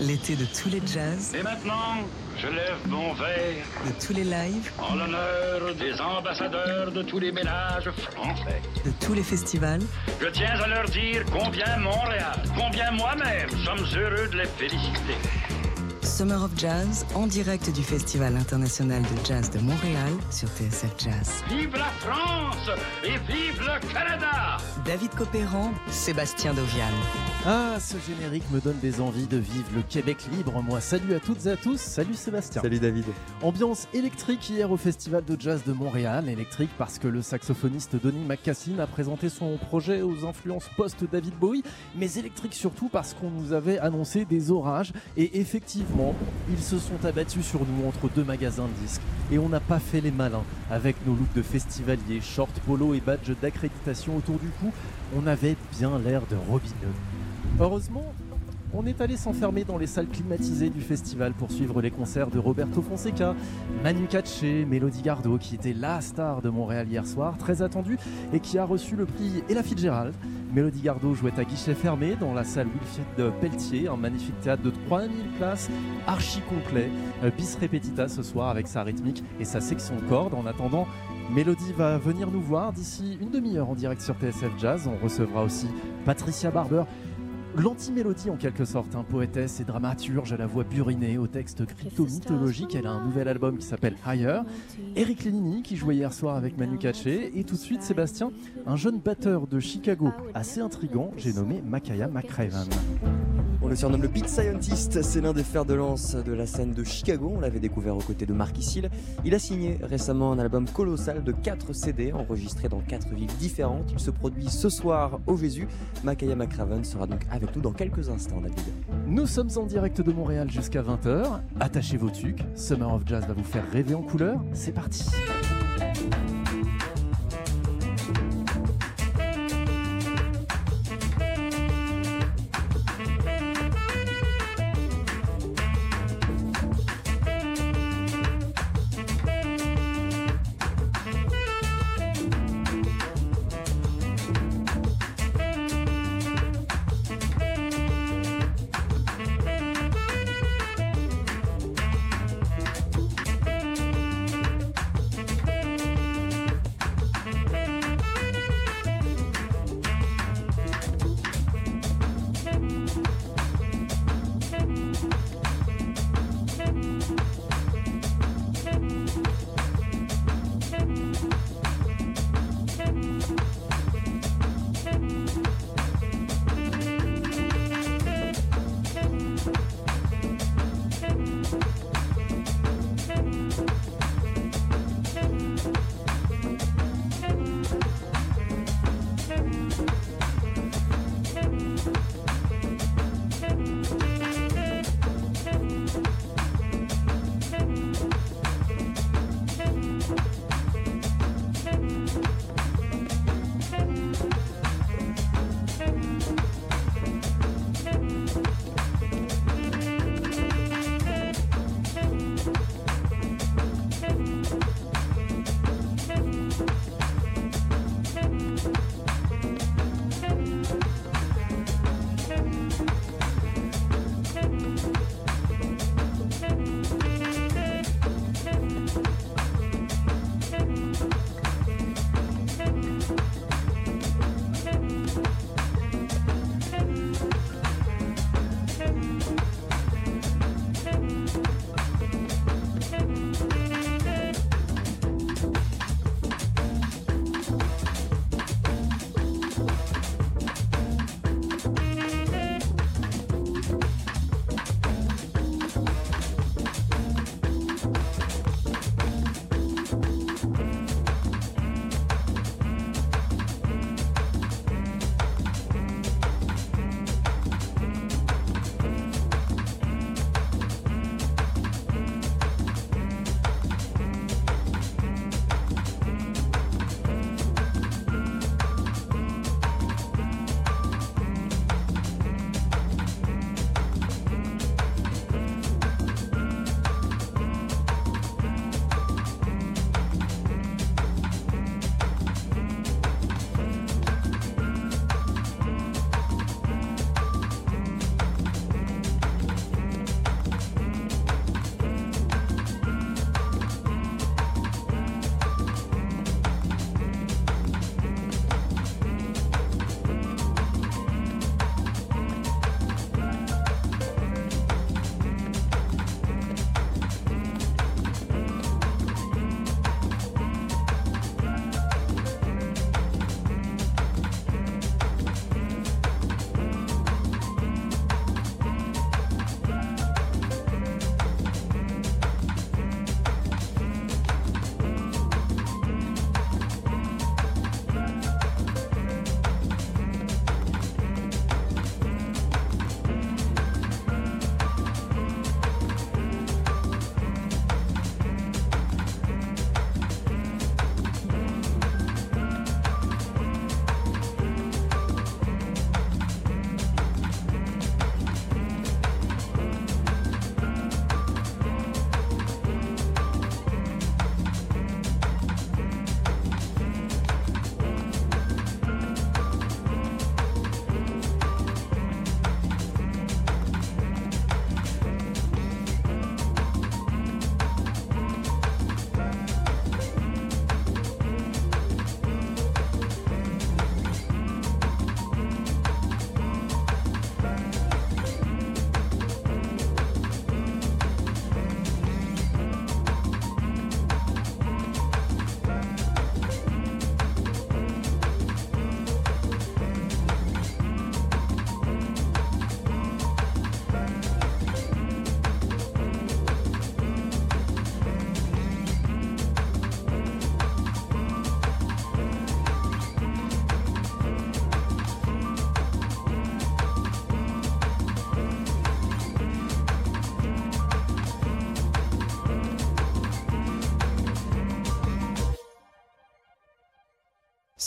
l'été de tous les jazz, Et maintenant, je lève mon verre de tous les lives, en l'honneur des ambassadeurs de tous les ménages français. de tous les festivals. Je tiens à leur dire combien Montréal, combien moi-même sommes heureux de les féliciter. Summer of Jazz en direct du Festival international de jazz de Montréal sur TSF Jazz. Vive la France et vive le Canada David Copéran, Sébastien Dovian. Ah, ce générique me donne des envies de vivre le Québec libre, moi. Salut à toutes et à tous, salut Sébastien. Salut David. Ambiance électrique hier au Festival de Jazz de Montréal. Électrique parce que le saxophoniste Donny McCassin a présenté son projet aux influences post-David Bowie, mais électrique surtout parce qu'on nous avait annoncé des orages et effectivement, ils se sont abattus sur nous entre deux magasins de disques et on n'a pas fait les malins avec nos looks de festivaliers, short polo et badge d'accréditation autour du cou. On avait bien l'air de robineux. Heureusement, on est allé s'enfermer dans les salles climatisées du festival pour suivre les concerts de Roberto Fonseca, Manu Katché, Mélodie Gardot, qui était la star de Montréal hier soir, très attendue, et qui a reçu le prix Ella Fitzgerald. Mélodie Gardot jouait à guichet fermé dans la salle Wilfrid Pelletier, un magnifique théâtre de 3000 places, archi complet, euh, bis repetita ce soir avec sa rythmique et sa section corde. En attendant, Mélodie va venir nous voir d'ici une demi-heure en direct sur TSF Jazz. On recevra aussi Patricia Barber, L'anti-mélodie en quelque sorte, un poétesse et dramaturge à la voix burinée, au texte crypto-mythologique. Elle a un nouvel album qui s'appelle Higher. Eric Lénini qui jouait hier soir avec Manu Katché. Et tout de suite Sébastien, un jeune batteur de Chicago assez intrigant, j'ai nommé Makaya McCraven. On le surnomme le Beat Scientist, c'est l'un des fers de lance de la scène de Chicago, on l'avait découvert aux côtés de Mark Issil. Il a signé récemment un album colossal de 4 CD enregistrés dans 4 villes différentes. Il se produit ce soir au Jésus. Makaya McCraven sera donc avec nous dans quelques instants, David. Nous sommes en direct de Montréal jusqu'à 20h. Attachez vos tucs, Summer of Jazz va vous faire rêver en couleur. C'est parti.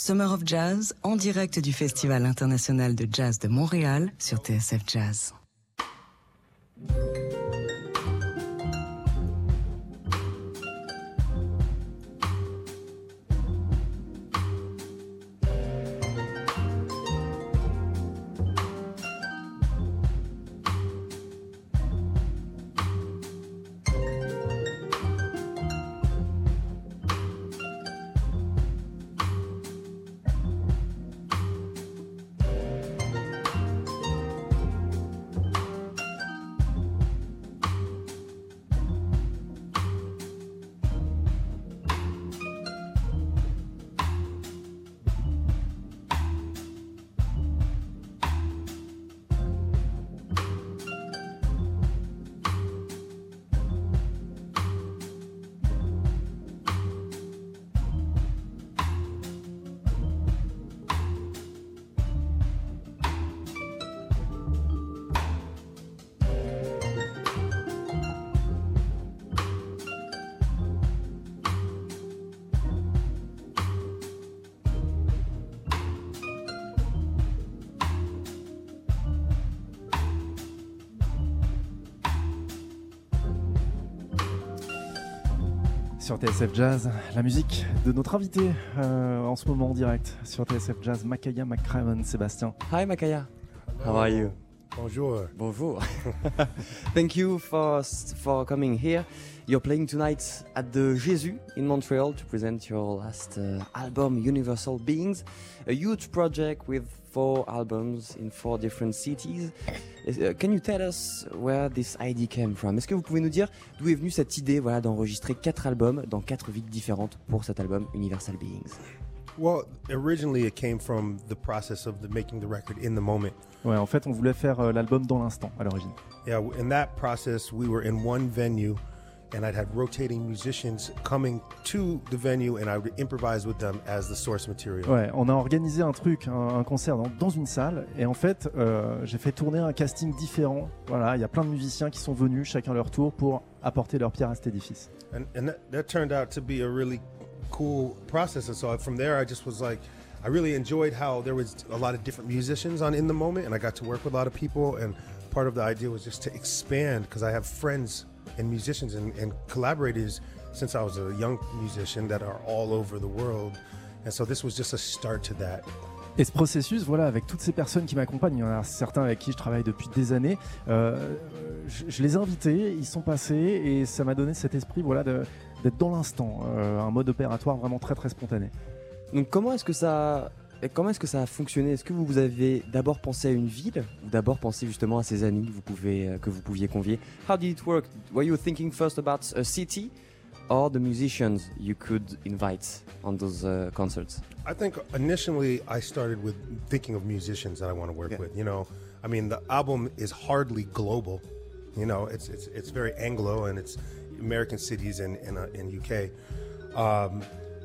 Summer of Jazz en direct du Festival international de jazz de Montréal sur TSF Jazz. TSF Jazz, la musique de notre invité euh, en ce moment en direct sur TSF Jazz, Makaya McCraven, Sébastien. Hi Makaya, how are you? Bonjour. Bonjour. Thank you for for coming here. You're playing tonight at the Jésus in Montreal to present your last uh, album, Universal Beings, a huge project with four albums in four different cities. Uh, can you tell us where this idea came from? Est-ce que vous pouvez nous dire d'où est venue cette idée voilà, d'enregistrer quatre albums dans quatre villes différentes pour cet album Universal Beings? Well, originally it came from the process of the making the record in the moment. Ouais, en fait, on voulait faire euh, l'album dans l'instant à l'origine. Yeah, in that process, we were in one venue, and I'd had rotating musicians coming to the venue, and I would improvise with them as the source material. Ouais, on a organisé un truc, un, un concert dans, dans une salle, et en fait, euh, j'ai fait tourner un casting différent. Voilà, il y a plein de musiciens qui sont venus, chacun leur tour, pour apporter leur pierre à cet édifice. And, and that, that turned out to be a really cool process. And so from there, I just was like, I really enjoyed how there was a lot of different musicians on in the moment, and I got to work with a lot of people. And part of the idea was just to expand because I have friends and musicians and, and collaborators since I was a young musician that are all over the world. And so this was just a start to that. Et ce processus, voilà, avec toutes ces personnes qui m'accompagnent, il y en a certains avec qui je travaille depuis des années, euh, je, je les ai invités, ils sont passés et ça m'a donné cet esprit voilà, d'être dans l'instant, euh, un mode opératoire vraiment très très spontané. Donc comment est-ce que ça et comment est-ce que ça a fonctionné? Est-ce que vous avez d'abord pensé à une ville ou d'abord pensé justement à ces amis que vous pouvez euh, que vous pouviez convier? How did it work? Were you thinking first about a city or the musicians you could invite on those uh, concerts? I think initially I started with thinking of musicians that I want to work Yeah. with. You know, I mean, the album is hardly global. You know, it's it's it's very Anglo and it's American cities and in, uh, in UK. Um,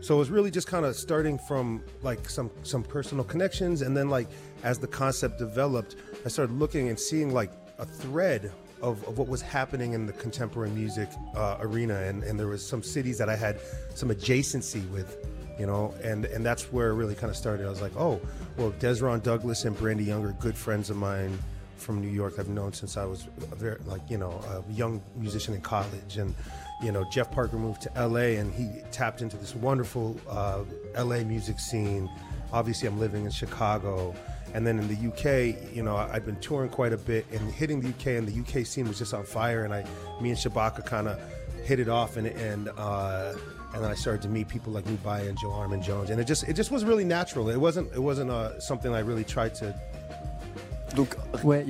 so it was really just kind of starting from like some some personal connections, and then like as the concept developed, I started looking and seeing like a thread of, of what was happening in the contemporary music uh, arena, and, and there was some cities that I had some adjacency with you know, and and that's where it really kind of started. I was like, oh, well, Desron Douglas and Brandy Young are good friends of mine from New York. I've known since I was very like you know a young musician in college, and you know Jeff Parker moved to L.A. and he tapped into this wonderful uh, L.A. music scene. Obviously, I'm living in Chicago. And then in the UK, you know, I'd been touring quite a bit and hitting the UK, and the UK scene was just on fire. And I, me and Shabaka kind of hit it off, and and uh, and then I started to meet people like Mubaya and Joe Armin Jones, and it just it just was really natural. It wasn't it wasn't uh, something I really tried to. Donc Ouais,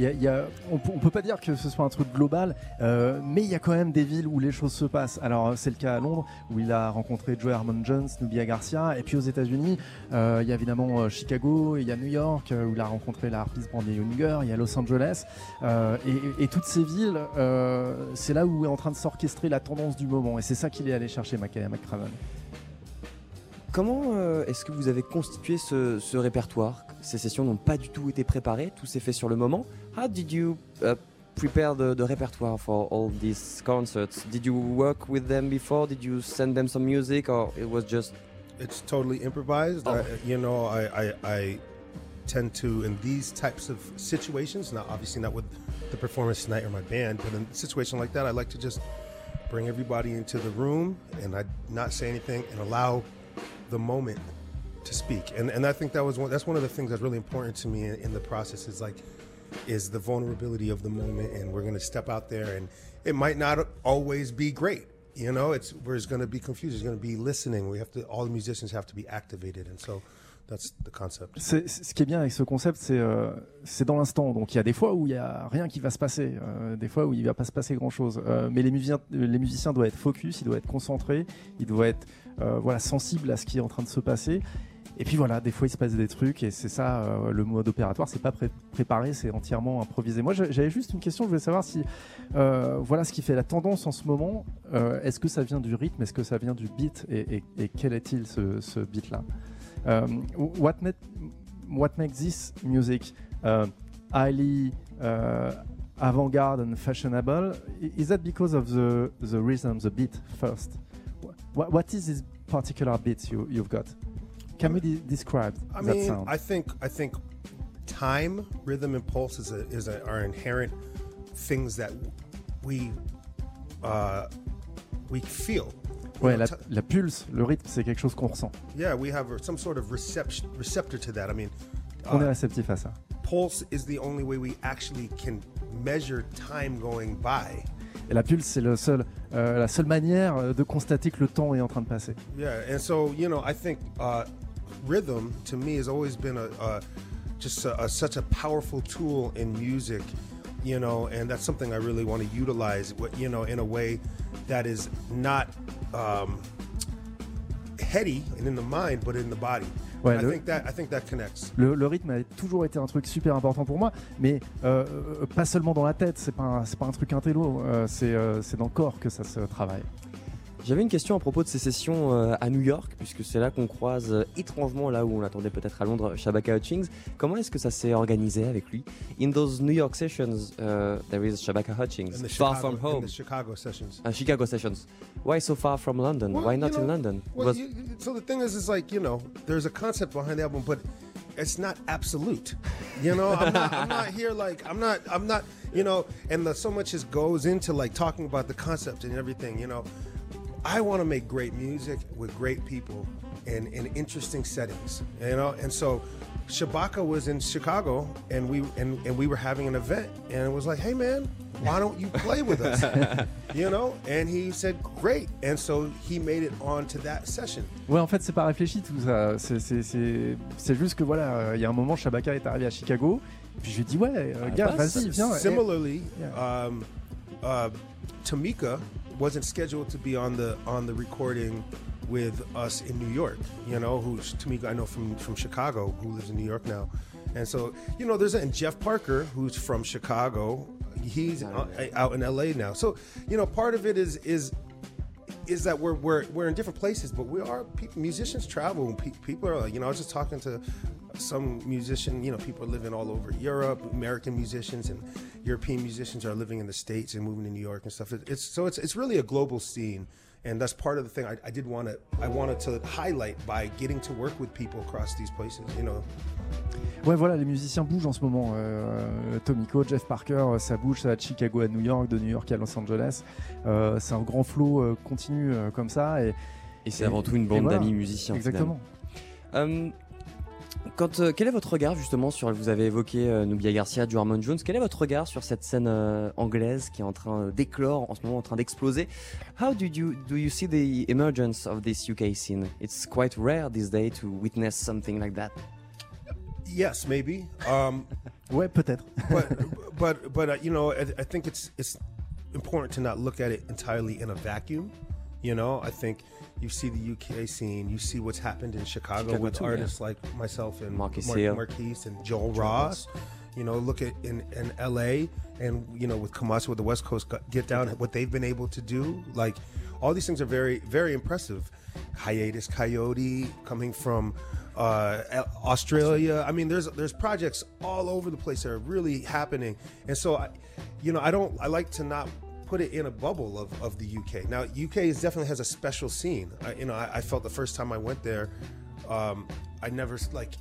on, on peut pas dire que ce soit un truc global, euh, mais il y a quand même des villes où les choses se passent. Alors c'est le cas à Londres où il a rencontré Joe Harmon Jones, Nubia Garcia, et puis aux États-Unis, euh, il y a évidemment euh, Chicago, il y a New York où il a rencontré la harpiste Brandy Younger, il y a Los Angeles, et, toutes ces villes, c'est là où est en train de s'orchestrer la tendance du moment, et c'est ça qu'il est allé chercher, Makaya McCraven. Comment euh, est-ce que vous avez constitué ce, ce répertoire? Ces sessions n'ont pas du tout été préparées, tout s'est fait sur le moment. How did you uh, prepare the, the repertoire for all these concerts? Did you work with them before? Did you send them some music or it was just? It's totally improvised. I, you know, I, I I tend to in these types of situations, not obviously not with the performance tonight or my band, but in a situation like that, I like to just bring everybody into the room and I not say anything and allow the moment to speak. And and I think that was one that's one of the things that's really important to me in, in the process is like is the vulnerability of the moment and we're going to step out there and it might not always be great. You know, it's there's going to be confusion, there's going to be listening. We have to all the musicians have to be activated and so that's the concept. Ce qui est bien avec ce concept, c'est euh, c'est dans l'instant. Donc il y a des fois où il y a rien qui va se passer, euh, des fois où il va pas se passer grand chose. mais les musiciens, les doivent être focus, ils doivent être concentrés, ils doivent être euh, voilà sensibles à ce qui est en train de se passer. Et puis voilà, des fois il se passe des trucs et c'est ça euh, le mode opératoire. C'est pas pré- préparé, c'est entièrement improvisé. Moi j'a- j'avais juste une question. Je voulais savoir si euh, voilà ce qui fait la tendance en ce moment. euh, Est-ce que ça vient du rythme Est-ce que ça vient du beat et, quel est-il ce, beat là what, ma- what makes this music highly avant-garde and fashionable? Is that because of the the rhythm, the beat first? What, what is this particular beat you you've got? Can we de- describe I that mean, sound? I think I think time, rhythm, and pulse is a, is a, are inherent things that we uh, we feel. You ouais, know, la, la pulse, le rythme, c'est quelque chose qu'on ressent. yeah, we have some sort of reception receptor to that. I mean, On est uh, réceptif à ça. pulse is the only way we actually can measure time going by. Et la pulse, c'est seul, euh, la seule manière euh, de constater que le temps est en train de passer. Yeah, and so you know, I think uh, rhythm to me has always been a, a just a, a, such a powerful tool in music, you know, and that's something I really want to utilize, you know, in a way that is not um, heady and in the mind, but in the body. Ouais, And I le- think that I think that connects. Le, le rythme a toujours été un truc super important pour moi, mais euh, euh, pas seulement dans la tête, c'est pas, un- pas un truc intello, euh, c'est dans le corps que ça se travaille. J'avais une question à propos de ces sessions euh, à New York, puisque c'est là qu'on croise euh, étrangement, là où on l'attendait peut-être à Londres, Shabaka Hutchings. Comment est-ce que ça s'est organisé avec lui? In those New York sessions, uh, there is Shabaka Hutchings, In far Chicago, from in home. the Chicago sessions. Uh, Chicago sessions. Why so far from London? Well, Why not in London? Well, you, so the thing is, is like you know, there's a concept behind the album, but it's not absolute. You know, I'm not, I'm not here like I'm not, I'm not, you know, and the, so much just goes into like talking about the concept and everything. You know, I want to make great music with great people and in interesting settings. You know, and so. Shabaka was in Chicago, and we and, and we were having an event, and it was like, "Hey, man, why don't you play with us?" you know, and he said, "Great," and so he made it on to that session. Ouais, en fait, c'est pas réfléchi tout ça. C'est- C'est c'est- c'est juste que voilà, il y a un moment, Shabaka est arrivé à Chicago, puis je lui ai dit, ouais, euh, gars, vas-y, viens. Similarly, Yeah. um, uh, Tamika wasn't scheduled to be on the on the recording with us in New York. You know, who's Tamika I know from from Chicago, who lives in New York now, and so you know, there's and Jeff Parker, who's from Chicago. He's out in LA now. So you know, part of it is is is that we're we're we're in different places, but we are musicians travel. Pe- people are, you know, I was just talking to some musician. You know, people are living all over Europe. American musicians and European musicians are living in the states and moving to New York and stuff. It, it's so it's it's really a global scene, and that's part of the thing. I, I did want to I wanted to highlight by getting to work with people across these places. You know, Ouais, voilà, les musiciens bougent en ce moment. Euh, Tomiko, Jeff Parker, euh, ça bouge, ça va de Chicago à New York, de New York à Los Angeles. Euh, c'est un grand flow euh, continu euh, comme ça. Et, Et c'est Et- avant tout une bande voilà, d'amis musiciens. Exactement. Euh, quand, euh, quel est votre regard justement sur, vous avez évoqué euh, Nubia Garcia, du Harmon Jones, quel est votre regard sur cette scène euh, anglaise qui est en train d'éclore, en ce moment en train d'exploser? How do you, do you see the emergence of this UK scene? It's quite rare this day to witness something like that. yes, maybe. Um, Ouais, peut-être. but but but uh, you know, I, I think it's it's important to not look at it entirely in a vacuum. You know, I think you see the UK scene, you see what's happened in Chicago, Chicago with too, yeah. artists like myself and Marquis Mar- Marquise and Joel Ross. You know, look at in, in LA and you know with Kamasi with the West Coast Get Down, what they've been able to do. Like all these things are very very impressive. Hiatus Coyote coming from uh, Australia. I mean, there's there's projects all over the place that are really happening, and so I, you know, I don't. I like to not put it in a bubble of, of the UK. Now, UK is definitely has a special scene. I, you know, I, I felt the first time I went there, um, I never like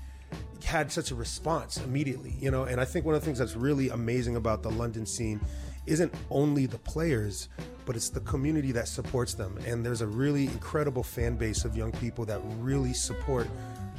had such a response immediately. You know, and I think one of the things that's really amazing about the London scene isn't only the players, but it's the community that supports them. And there's a really incredible fan base of young people that really support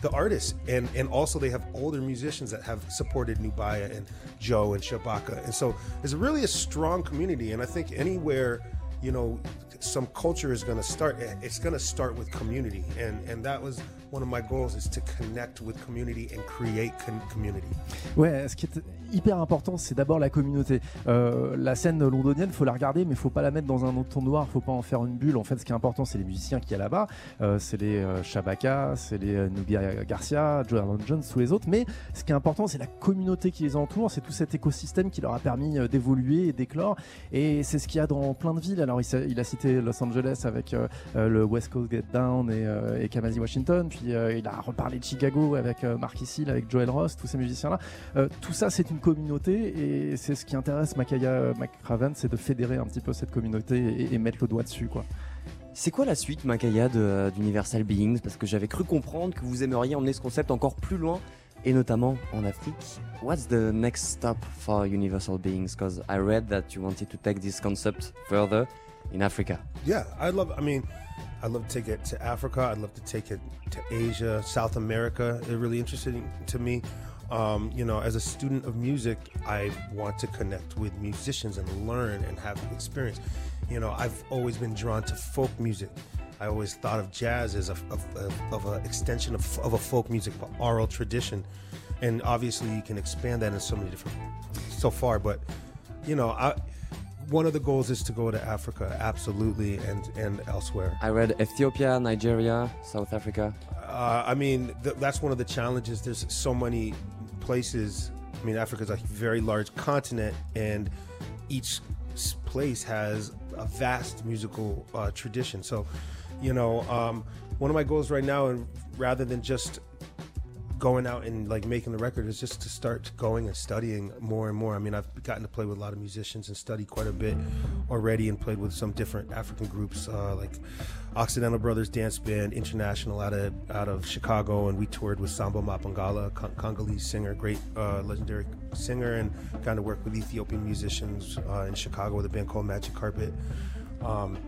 the artists and and also they have older musicians that have supported Nubaya and Joe and Shabaka. And so it's really a strong community and I think anywhere you know some culture is going to start it's going to start with community. And and that was one of my goals is to connect with community and create con- community. Ouais, ce qui est hyper important, c'est d'abord la communauté. Euh, la scène londonienne, faut la regarder, mais faut pas la mettre dans un autre ton noir, faut pas en faire une bulle. En fait, ce qui est important, c'est les musiciens qui y a là-bas, euh, c'est les euh, Shabaka, c'est les euh, Nubia Garcia, Joe Aaron Jones, tous les autres. Mais ce qui est important, c'est la communauté qui les entoure, c'est tout cet écosystème qui leur a permis d'évoluer et d'éclore. Et c'est ce qu'il y a dans plein de villes. Alors, il, a cité Los Angeles avec le West Coast Get Down et, et Kamasi Washington. Puis il a reparlé de Chicago avec Mark Hill, avec Joel Ross, tous ces musiciens-là. Tout ça, c'est une communauté et c'est ce qui intéresse Makaya McCraven, c'est de fédérer un petit peu cette communauté et, et mettre le doigt dessus, quoi. C'est quoi la suite, Makaya, de- d'Universal Beings? Parce que j'avais cru comprendre que vous aimeriez emmener ce concept encore plus loin, et notamment en Afrique. What's the next stop for Universal Beings? Because I read that you wanted to take this concept further in Africa. Yeah, I'd love. I mean, I'd love to take it to Africa. I'd love to take it to Asia, South America. They're really interesting to me. Um, you know, as a student of music, I want to connect with musicians and learn and have experience. You know, I've always been drawn to folk music. I always thought of jazz as a of, an extension of, of a folk music, oral tradition, and obviously you can expand that in so many different so far. But you know, I one of the goals is to go to Africa, absolutely, and and elsewhere. I read Ethiopia, Nigeria, South Africa. Uh, I mean, th- that's one of the challenges. There's so many places. I mean, Africa's a very large continent, and each place has a vast musical uh, tradition. So, you know, um, one of my goals right now, and rather than just going out and like making the record is just to start going and studying more and more. I mean, I've gotten to play with a lot of musicians and study quite a bit already, and played with some different African groups uh, like Occidental Brothers Dance Band International out of out of Chicago, and we toured with Samba Mapangala, Con- Congolese singer, great uh, legendary singer, and kind of worked with Ethiopian musicians uh, in Chicago with a band called Magic Carpet. Um,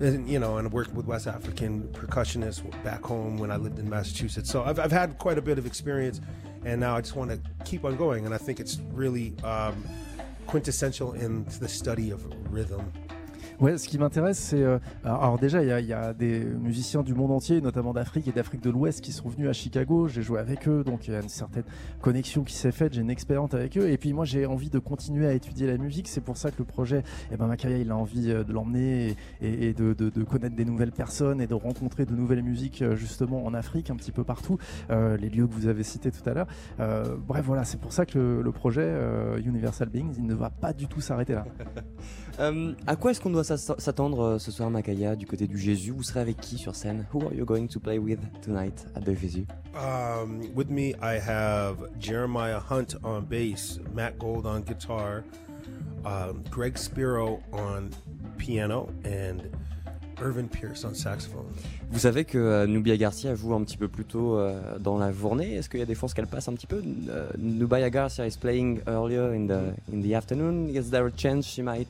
and, you know, and worked with West African percussionists back home when I lived in Massachusetts. So I've, I've had quite a bit of experience, and now I just want to keep on going. And I think it's really um, quintessential in the study of rhythm. Ouais, ce qui m'intéresse, c'est. euh, alors, déjà, il y, a- des musiciens du monde entier, notamment d'Afrique et d'Afrique de l'Ouest, qui sont venus à Chicago. J'ai joué avec eux, donc il y a une certaine connexion qui s'est faite. J'ai une expérience avec eux. Et puis moi, j'ai envie de continuer à étudier la musique. C'est pour ça que le projet, eh ben, Makaya, il a envie euh, de l'emmener et, de, connaître des nouvelles personnes et de rencontrer de nouvelles musiques, euh, justement, en Afrique, un petit peu partout. Les lieux que vous avez cités tout à l'heure. Bref, voilà, c'est pour ça que le, projet Universal Beings, il ne va pas du tout s'arrêter là. À quoi est-ce qu'on doit s'attendre euh, ce soir, Makaya, du côté du Jésus Vous serez avec qui sur scène? Who are you going to play with tonight at the Jésus? Um, with me, I have Jeremiah Hunt on bass, Matt Gold on guitar, um, Greg Spiro on piano, and Irvin Pierce on saxophone. Vous savez que euh, Nubia Garcia joue un petit peu plus tôt euh, dans la journée. Est-ce qu'il y a des chances qu'elle passe un petit peu? Euh, Nubia Garcia is playing earlier in the in the afternoon. Is there a chance she might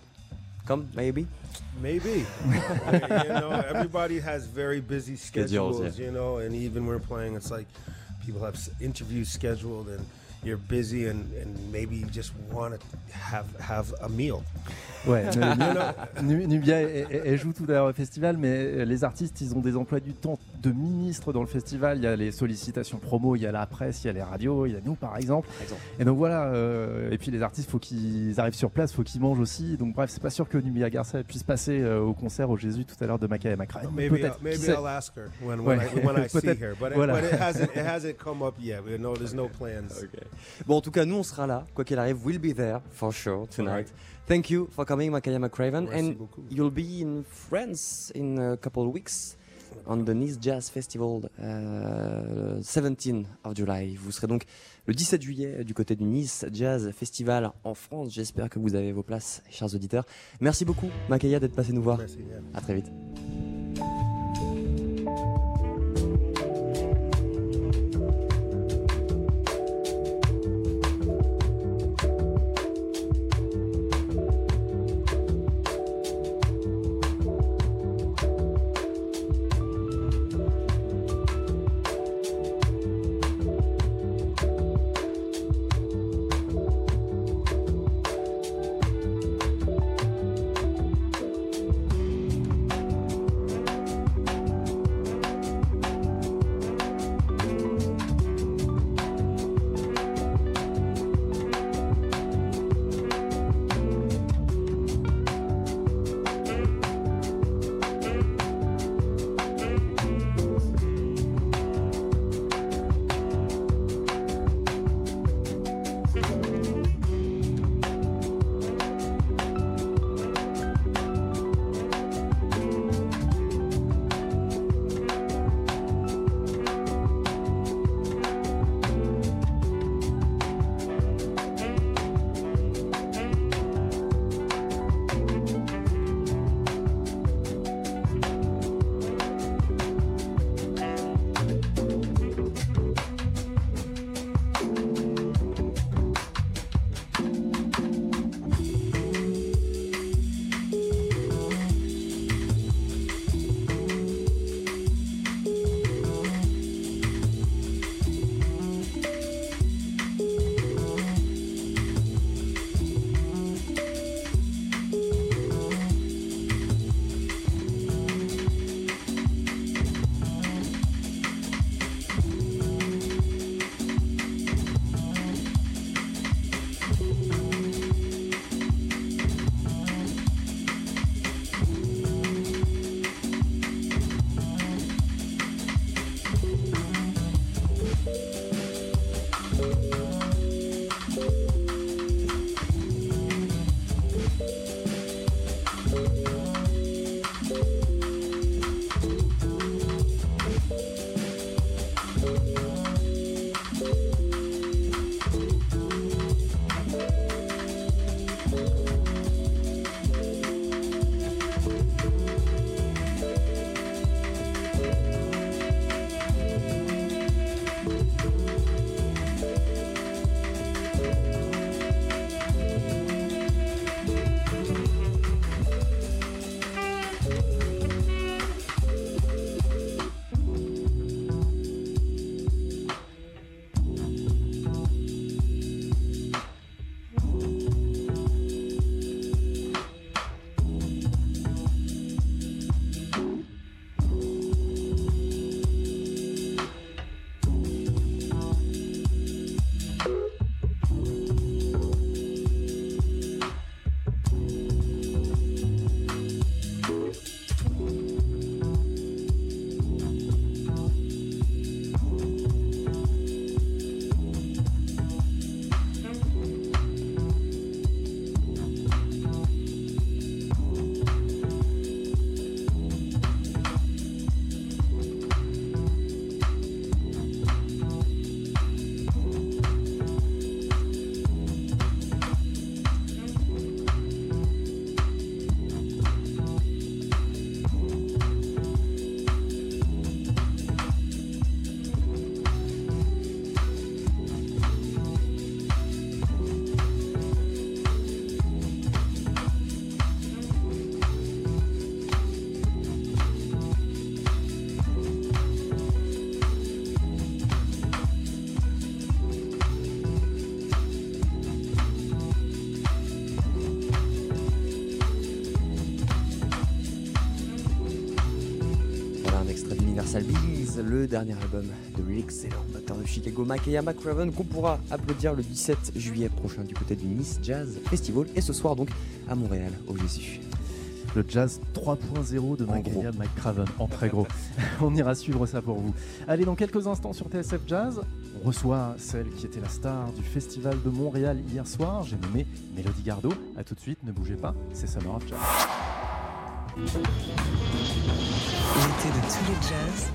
come? Maybe. Maybe. you know, everybody has very busy Schedules, schedules, yeah. you know, and even when we're playing, it's like people have interviews scheduled and you're busy and, and maybe you just want to have, have a meal. Ouais, Nubia, elle, joue tout à l'heure au festival, mais les artistes, ils ont des emplois du temps de ministres dans le festival. Il y a les sollicitations promo, il y a la presse, il y a les radios, il y a nous par exemple. Par exemple. Et donc voilà, euh, et puis les artistes, faut qu'ils arrivent sur place, faut qu'ils mangent aussi. Donc bref, c'est pas sûr que Nubia Garcia puisse passer euh, au concert au Jésus tout à l'heure de Maca et Macra. Peut-être, uh, maybe. I'll ask her when, when, Ouais. I, when I see her, but, Voilà. it, but it hasn't it hasn't come up yet. We know there's no plans. Bon, en tout cas, nous on sera là. Quoi qu'il arrive, we'll be there for sure tonight. Thank you for coming, Makaya McCraven, Merci and beaucoup. you'll be in France in a couple of weeks. On the Nice Jazz Festival, uh, 17 of July. Vous serez donc le 17 juillet du côté du Nice Jazz Festival en France. J'espère que vous avez vos places, chers auditeurs. Merci beaucoup, Makaya, d'être passé nous voir. Merci. À très vite. Le dernier album de l'excellent batteur de Chicago, Makaya McCraven, qu'on pourra applaudir le 17 juillet prochain du côté du Nice Jazz Festival et ce soir donc à Montréal, au Jésus. Le jazz 3.0 de Magaya McCraven, en très gros. on ira suivre ça pour vous. Allez, dans quelques instants sur TSF Jazz, on reçoit celle qui était la star du festival de Montréal hier soir. J'ai nommé Mélodie Gardot. A tout de suite, ne bougez pas, c'est Summer of Jazz. L'été de tous les jazz.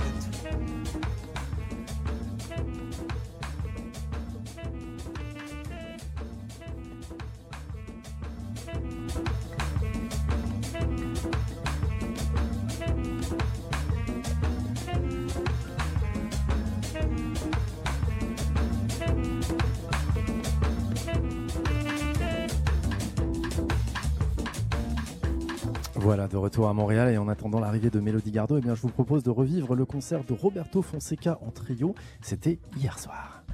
Voilà, de retour à Montréal et en attendant l'arrivée de Mélodie Gardot, eh bien, je vous propose de revivre le concert de Roberto Fonseca en trio. C'était hier soir.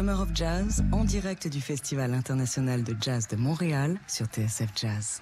Summer of Jazz en direct du Festival international de jazz de Montréal sur TSF Jazz.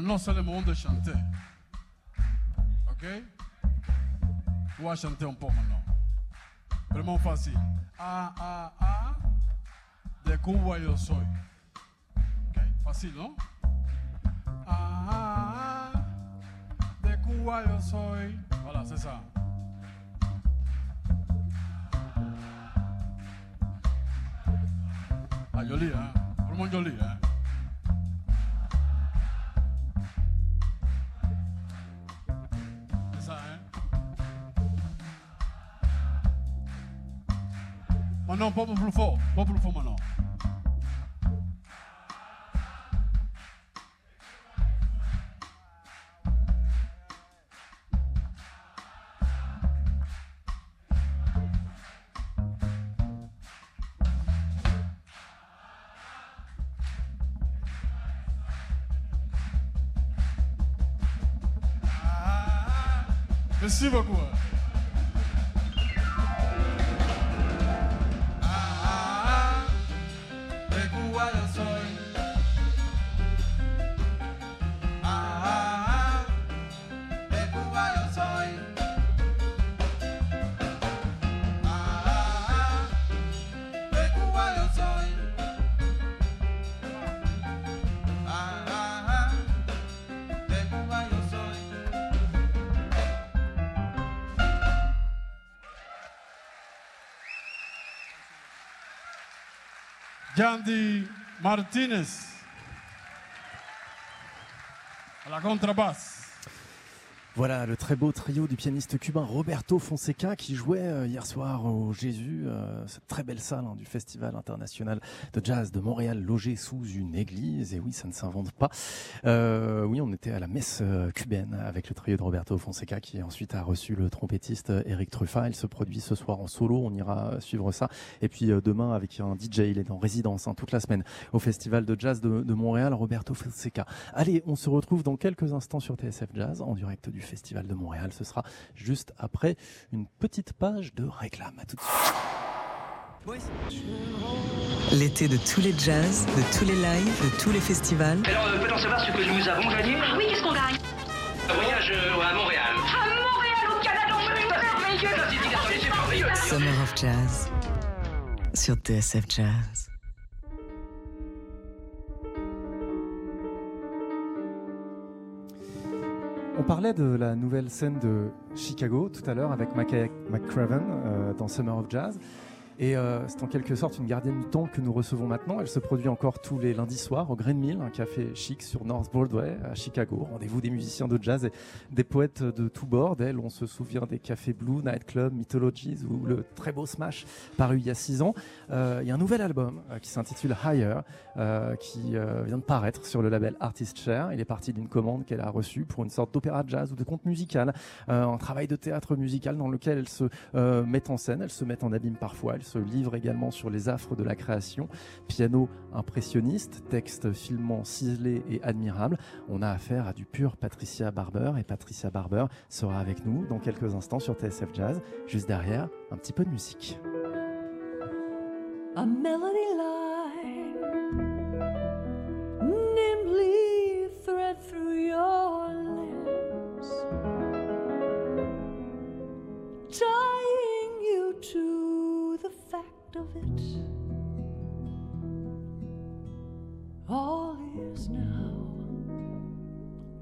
Maintenant, c'est le moment de chanter. Ok On va chanter un peu maintenant. Vraiment facile. Ah, ah, ah. De Cuba yo soy. Ok Facile, non Ah, ah, ah. De Cuba yo soy. Voilà, c'est ça. Maintenant, pas plus fort. Pas plus Yandy Martinez à la contrebasse. Voilà le très beau trio du pianiste cubain Roberto Fonseca qui jouait euh, hier soir au Jésus, euh, cette très belle salle hein, du Festival international de jazz de Montréal, logée sous une église. Et oui, ça ne s'invente pas. Euh, oui, on était à la messe euh, cubaine avec le trio de Roberto Fonseca qui ensuite a reçu le trompettiste Eric Truffat. Il se produit ce soir en solo, on ira suivre ça. Et puis demain avec un DJ, il est en résidence hein, toute la semaine au Festival de jazz de, de Montréal, Roberto Fonseca. Allez, on se retrouve dans quelques instants sur TSF Jazz en direct du Festival de Montréal. Ce sera juste après une petite page de réclame. À tout de suite. L'été de tous les jazz, de tous les lives, de tous les festivals. Alors, euh, peut-on savoir ce que nous avons gagné Ah oui, qu'est-ce qu'on gagne Un voyage euh, à Montréal. À Montréal, au Canada, c'est inattendu, c'est merveilleux. Summer of Jazz sur TSF Jazz. Parlait de la nouvelle scène de Chicago tout à l'heure avec Mackay McCraven euh, dans Summer of Jazz. Et euh, c'est en quelque sorte une gardienne du temps que nous recevons maintenant. Elle se produit encore tous les lundis soirs au Green Mill, un café chic sur North Broadway à Chicago. Rendez-vous des musiciens de jazz et des poètes de tous bords. D'elle, on se souvient des cafés Blue, Night Club, Mythologies ou le très beau Smash paru il y a six ans. Euh, Il y a un nouvel album euh, qui s'intitule Higher qui vient de paraître sur le label Artist Share. Il est parti d'une commande qu'elle a reçue pour une sorte d'opéra jazz ou de conte musical, un travail de théâtre musical dans lequel elle se met en scène, elle se met en abîme parfois, elle livre également sur les affres de la création, piano impressionniste, texte filmant ciselé et admirable. On a affaire à du pur Patricia Barber et Patricia Barber sera avec nous dans quelques instants sur TSF Jazz. Juste derrière, un petit peu de musique. a melody line nimbly thread through your lips, tying you to the fact of it. All is now.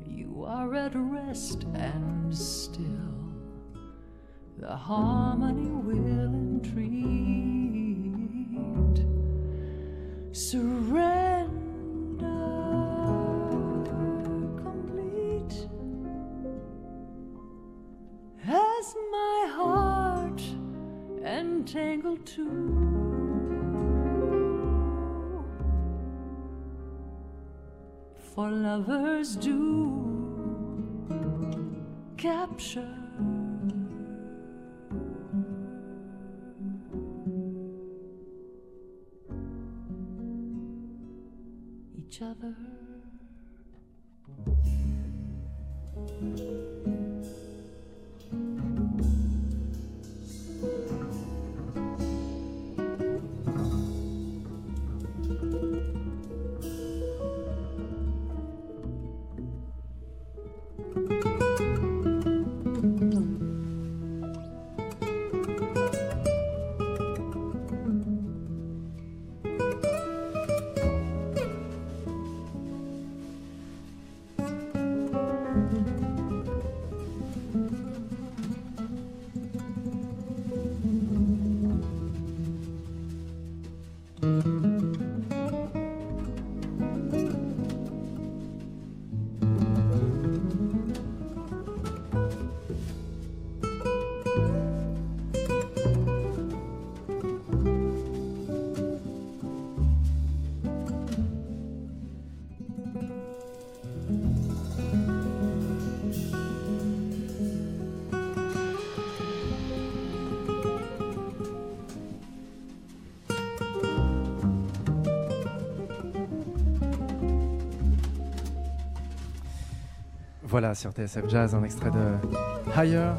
You are at rest and still. The harmony will entreat. Surrender complete as my heart entangled too. For lovers do capture each other. Voilà sur TSF Jazz un extrait de Higher,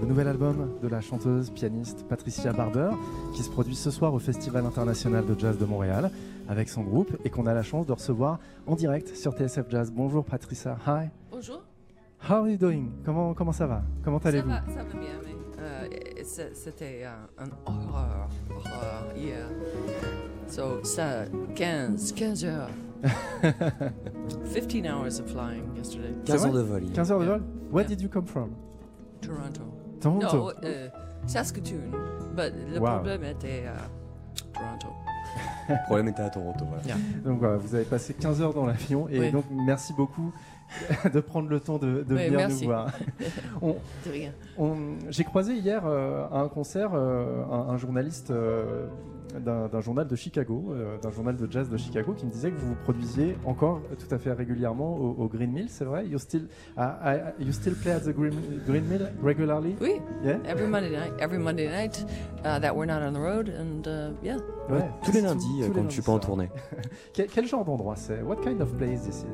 le nouvel album de la chanteuse pianiste Patricia Barber qui se produit ce soir au Festival international de jazz de Montréal avec son groupe et qu'on a la chance de recevoir en direct sur TSF Jazz. Bonjour Patricia, hi. Bonjour. How are you doing? Comment, comment ça va? Comment Ça allez-vous? va, ça va bien, mais euh, c'était un, un horreur, horreur hier. So, ça, 15, 15 heures. 15 hours of flying yesterday. 15 vrai heures de vol. hier. 15 heures de vol Where Yeah. did you come from? Toronto. Toronto? Non, euh, Saskatoon. But le Wow. problème était euh, Toronto. Le problème était à Toronto. Voilà. Donc voilà, vous avez passé 15 heures dans l'avion et Oui. donc merci beaucoup de prendre le temps de, de Oui, venir merci. nous voir. On- De rien. on- J'ai croisé hier euh, à un concert euh, un, un journaliste euh, d'un journal de Chicago, euh, d'un journal de jazz de Chicago, qui me disait que vous vous produisiez encore tout à fait régulièrement au, au Green Mill, c'est vrai? You still, ah, ah, you still play at the Green, Green Mill regularly? Oui, Yeah? Every Monday night, every Monday night uh, that we're not on the road, and uh, yeah. Ouais, Tous les tous- lundis, tous euh, les quand je lundis suis pas en tournée. Quel, quel genre d'endroit c'est? What kind of place this is?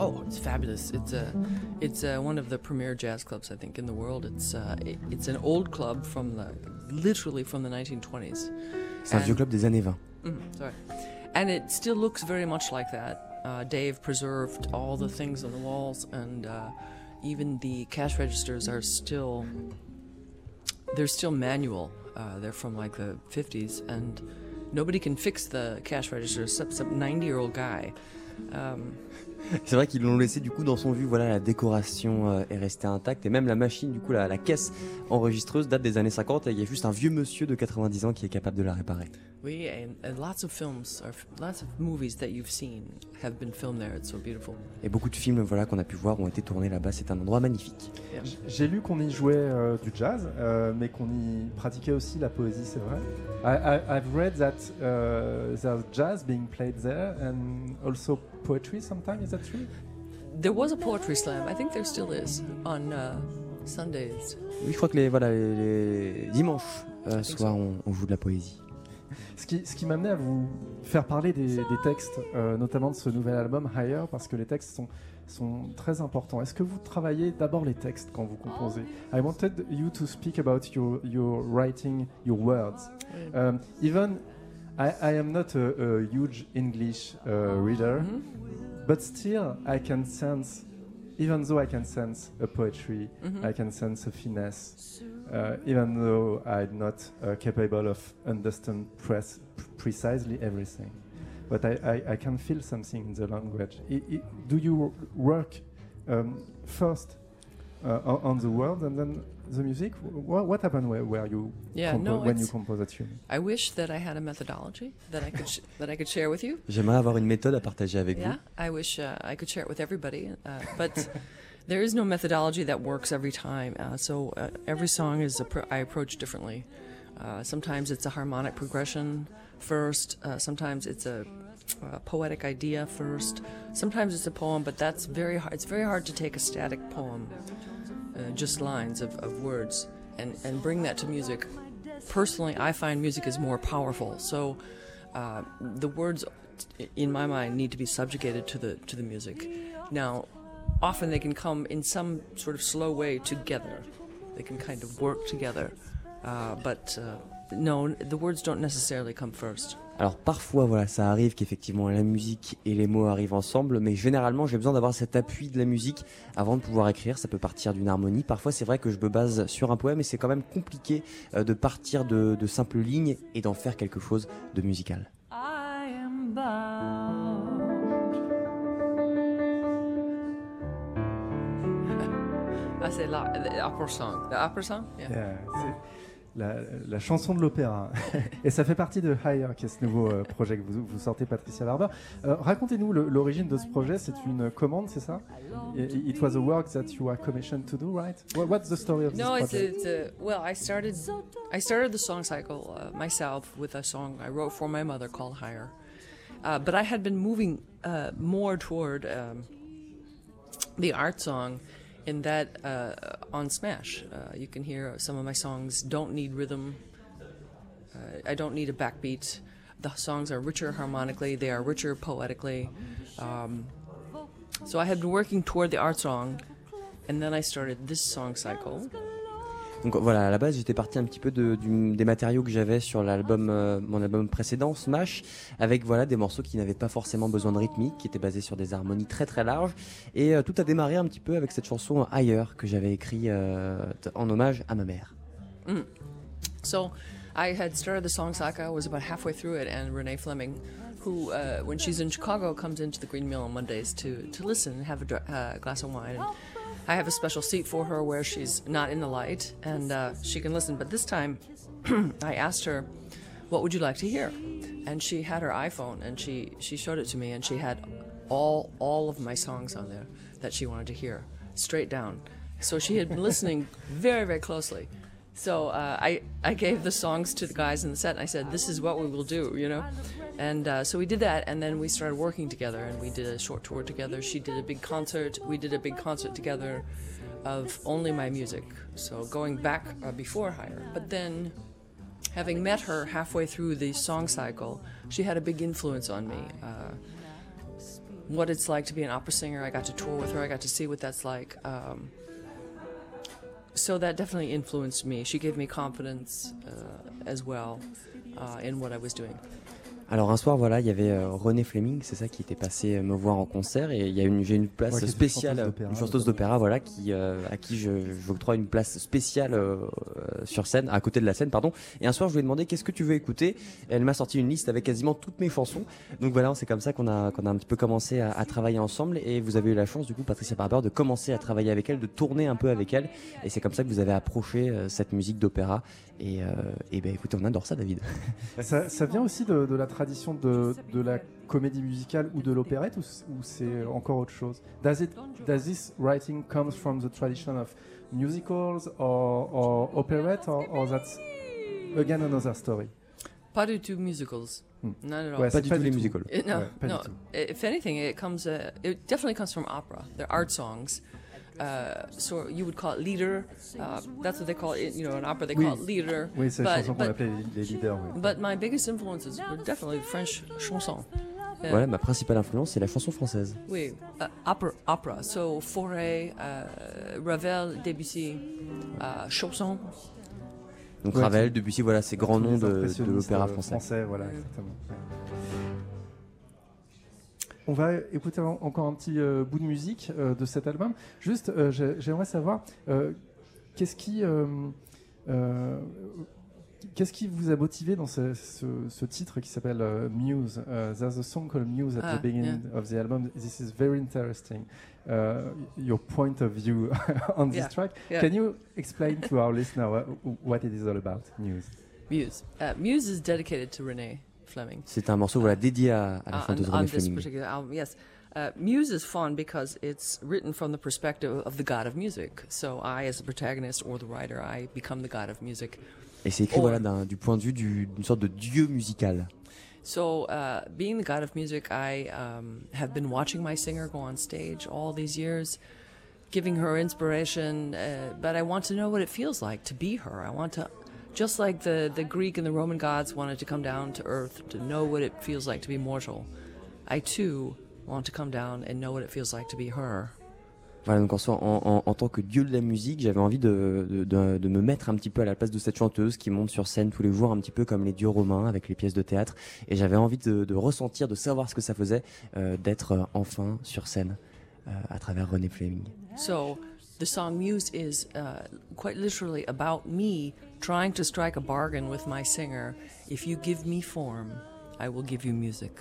Oh, it's fabulous! It's uh, it's uh, one of the premier jazz clubs I think in the world. It's uh, it, it's an old club from the literally from the 1920s. C'est un And- vieux club des années 20. Mhm, sorry, and it still looks very much like that. Uh, Dave preserved all the things on the walls, and uh, even the cash registers are still they're still manual. Uh, they're from like the 50s, and nobody can fix the cash registers except some 90 year old guy. Um, C'est vrai qu'ils l'ont laissé du coup dans son vu. Voilà, la décoration euh, est restée intacte et même la machine, du coup, la, la caisse enregistreuse date des années 50 et il y a juste un vieux monsieur de 90 ans qui est capable de la réparer. We and, and lots of films, or lots of movies that you've seen have been filmed there. It's so beautiful. Et beaucoup de films, voilà, qu'on a pu voir ont été tournés là-bas. C'est un endroit magnifique. J'ai lu qu'on y jouait euh, du jazz, euh, mais qu'on y pratiquait aussi la poésie, c'est vrai. I, I, I've read that uh, there's jazz being played there and also poetry sometimes, is that true? There was a poetry slam. I think there still is on uh, Sundays. Oui, je crois que les, voilà, les, les dimanches euh, soirs, on, on joue de la poésie. Ce qui, ce qui m'amenait à vous faire parler des, des textes, euh, notamment de ce nouvel album Higher, parce que les textes sont, sont très importants. Est-ce que vous travaillez d'abord les textes quand vous composez? I wanted you to speak about your, your writing, your words. Um, even I, I am not a, a huge English uh, reader, but still I can sense, even though I can sense a poetry, Mhm. I can sense a finesse, uh, even though I'm not uh, capable of understand press precisely everything. But I, I, I can feel something in the language. I, do you work um, first uh, on, the words and then the music? What, what happened where, where you Yeah, compo- no, when you compose a tune? I wish that I had a methodology that I could sh- that I could share with you. J'aimerais avoir une méthode à partager avec Yeah, I wish uh, I could share it with everybody, uh, but there is no methodology that works every time. Uh, so uh, every song is appro- I approach differently. Uh, sometimes it's a harmonic progression first. Uh, sometimes it's a, a poetic idea first. Sometimes it's a poem, but that's very hard. It's very hard to take a static poem, uh, just lines of, of words, and and bring that to music. Personally, I find music is more powerful. So uh, the words in my mind need to be subjugated to the to the music. Now, often they can come in some sort of slow way together. They can kind of work together, uh, but uh, no, the words don't necessarily come first. Alors parfois, voilà, ça arrive qu'effectivement la musique et les mots arrivent ensemble, mais généralement j'ai besoin d'avoir cet appui de la musique avant de pouvoir écrire. Ça peut partir d'une harmonie. Parfois, c'est vrai que je me base sur un poème et c'est quand même compliqué euh, de partir de, de simples lignes et d'en faire quelque chose de musical. I am bound. Ah, c'est la, the song. The song? Yeah. La, la chanson de l'opéra. Et ça fait partie de Higher, qui est ce nouveau euh, projet que vous, vous sortez, Patricia Barber. Euh, Racontez-nous l'origine de ce projet. C'est une commande, c'est ça? It was a work that you are commissioned to do, right? What- What's the story of No, this project? it's a well. I started I started the song cycle uh, myself with a song I wrote for my mother called Higher, uh, but I had been moving uh, more toward um, the art song. In that, uh, on Smash, uh, you can hear some of my songs don't need rhythm. Uh, I don't need a backbeat. The songs are richer harmonically. They are richer poetically. Um, So I had been working toward the art song, and then I started this song cycle. Donc voilà, à la base j'étais parti un petit peu de, du- des matériaux que j'avais sur l'album, euh, mon album précédent, Smash, avec voilà des morceaux qui n'avaient pas forcément besoin de rythmique, qui étaient basés sur des harmonies très très larges. Et euh, tout a démarré un petit peu avec cette chanson Ailleurs que j'avais écrit euh, en hommage à ma mère. Mm. So I had started the song cycle. I was about halfway through it, and Renee Fleming, who, uh, when she's in Chicago, comes into the Green Mill on Mondays to, to listen and have a uh, glass of wine. And I have a special seat for her where she's not in the light and uh, she can listen. But this time, I asked her, "What would you like to hear?" And she had her iPhone and she she showed it to me, and she had all all of my songs on there that she wanted to hear straight down. So she had been listening very very closely. So uh, I I gave the songs to the guys in the set, and I said, "This is what we will do," you know. And uh, so we did that, and then we started working together, and we did a short tour together. She did a big concert. We did a big concert together of only my music. So going back uh, before Hire, but then having met her halfway through the song cycle, she had a big influence on me. Uh, what it's like to be an opera singer. I got to tour with her. I got to see what that's like. Um, so that definitely influenced me. She gave me confidence uh, as well uh, in what I was doing. Alors un soir, voilà, il y avait euh, René Fleming, c'est ça qui était passé euh, me voir en concert et il y a une, j'ai une place Ouais, spéciale, chanteuse d'opéra, une chanteuse d'opéra, voilà, qui euh, à qui je j'octroie une place spéciale euh, euh, sur scène, à côté de la scène, pardon. Et un soir, je lui ai demandé qu'est-ce que tu veux écouter? Et elle m'a sorti une liste avec quasiment toutes mes chansons. Donc voilà, c'est comme ça qu'on a qu'on a un petit peu commencé à, à travailler ensemble. Et vous avez eu la chance, du coup, Patricia Barber, de commencer à travailler avec elle, de tourner un peu avec elle. Et c'est comme ça que vous avez approché euh, cette musique d'opéra. Et, euh, et ben écoutez, on adore ça, David. Ça, ça vient aussi de, de la tradition de, de la comédie musicale ou de l'opérette ou, ou c'est encore autre chose? Does, it, does this writing comes from the tradition of musicals or, or operette or, or that's again another story? Pas du tout musicals. Hmm. Not at all. Ouais, Pas du tout les musicals. It- no, Ouais, pas du no. tout. If anything, it comes. Uh, it definitely comes from opera. They're art songs. Uh, so you would call it leader. Uh, that's what they call it. You know, in opera they Oui. call it leader. Oui, c'est chanson qu'on appelait les, leaders. oui. But my biggest influences were definitely French chansons. Yeah. Voilà, ma principale influence, c'est la chanson française. Oui, uh, opera, opera. So Fauré, uh, Ravel, Debussy, uh, chansons. Donc Ouais, Ravel, Debussy, voilà, ces grands noms de, de l'opéra euh, français. voilà, exactement. On va écouter en- encore un petit euh, bout de musique euh, de cet album. Juste, euh, j'ai- j'aimerais savoir euh, qu'est-ce qui, qu'est-ce qui vous a motivé dans ce, ce- ce titre qui s'appelle Muse? Uh, there's a song called Muse at Ah, the beginning of the album. This is very interesting. Uh, your point of view on this Yeah, track. yeah. Can you explain to our listener what, what it is all about, Muse? Muse. Uh, Muse is dedicated to Renee Fleming. C'est un morceau voilà, dédié à, à la chanteuse on, René on this Fleming. particular album, yes. Uh, Muse is fun because it's written from the perspective of the god of music. So I, as the protagonist or the writer, I become the god of music. Et c'est écrit Or- voilà, du point de vue du- d'une sorte de dieu musical. So, uh, being the god of music, I um, have been watching my singer go on stage all these years, giving her inspiration. Uh, but I want to know what it feels like to be her. I want to, just like the, the Greek and the Roman gods wanted to come down to earth to know what it feels like to be mortal, I too want to come down and know what it feels like to be her. Voilà, donc en, soi, en, en- en tant que dieu de la musique, j'avais envie de, de, de- de me mettre un petit peu à la place de cette chanteuse qui monte sur scène tous les jours, un petit peu comme les dieux romains avec les pièces de théâtre. Et j'avais envie de, de ressentir, de savoir ce que ça faisait euh, d'être euh, enfin sur scène euh, à travers René Fleming. So the song Muse is uh, quite literally about me trying to strike a bargain with my singer. If you give me form, I will give you music.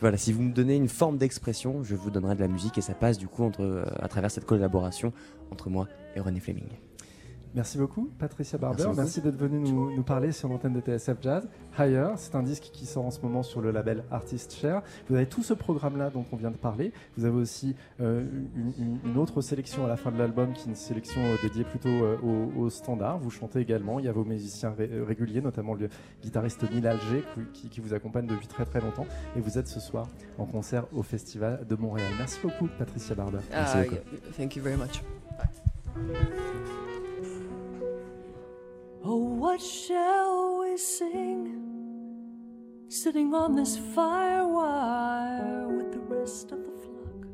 Voilà, si vous me donnez une forme d'expression, je vous donnerai de la musique et ça passe du coup entre, euh, à travers cette collaboration entre moi et René Fleming. Merci beaucoup, Patricia Barber. Merci Merci, beaucoup. d'être venue nous, nous parler sur l'antenne de TSF Jazz. Higher, c'est un disque qui sort en ce moment sur le label Artist Share. Vous avez tout ce programme-là dont on vient de parler. Vous avez aussi euh, une, une- une autre sélection à la fin de l'album qui est une sélection euh, dédiée plutôt euh, au, au standard. Vous chantez également. Il y a vos musiciens ré- réguliers, notamment le guitariste Neil Alger qui, qui vous accompagne depuis très très longtemps. Et vous êtes ce soir en concert au Festival de Montréal. Merci beaucoup, Patricia Barber. Merci Uh, beaucoup. yeah, thank you very much. Oh, what shall we sing? Sitting on this fire wire with the rest of the flock.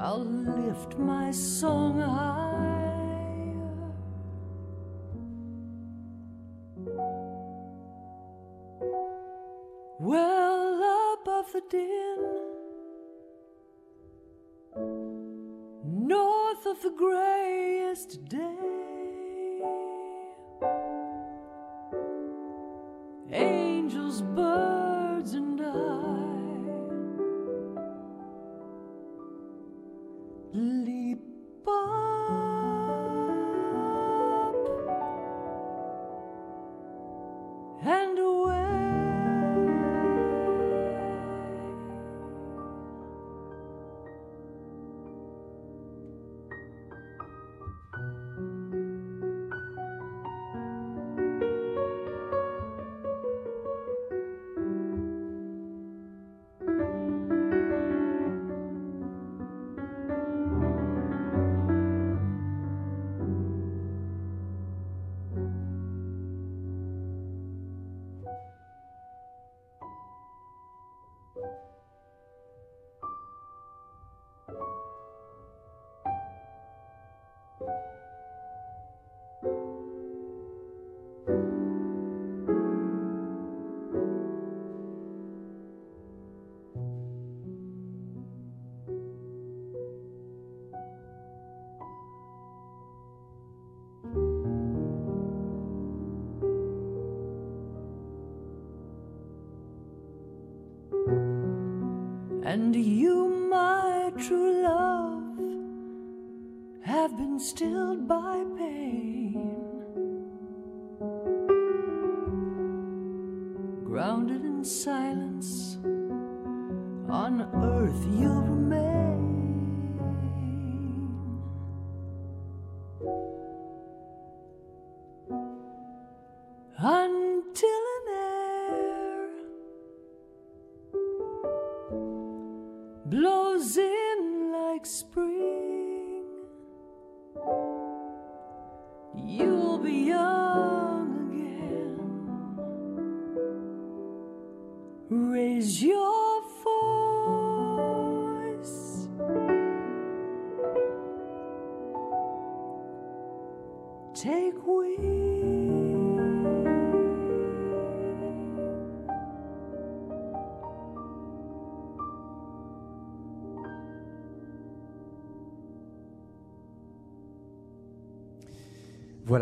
I'll lift my song high.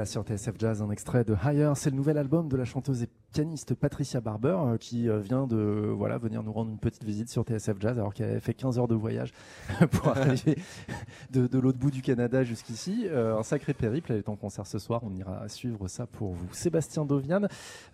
Sur TSF Jazz un extrait de Higher, c'est le nouvel album de la chanteuse et pianiste Patricia Barber euh, qui euh, vient de voilà venir nous rendre une petite visite sur TSF Jazz alors qu'elle avait fait 15 heures de voyage pour arriver de, de l'autre bout du Canada jusqu'ici. Euh, un sacré périple, elle est en concert ce soir, on ira suivre ça pour vous. Sébastien Dovian,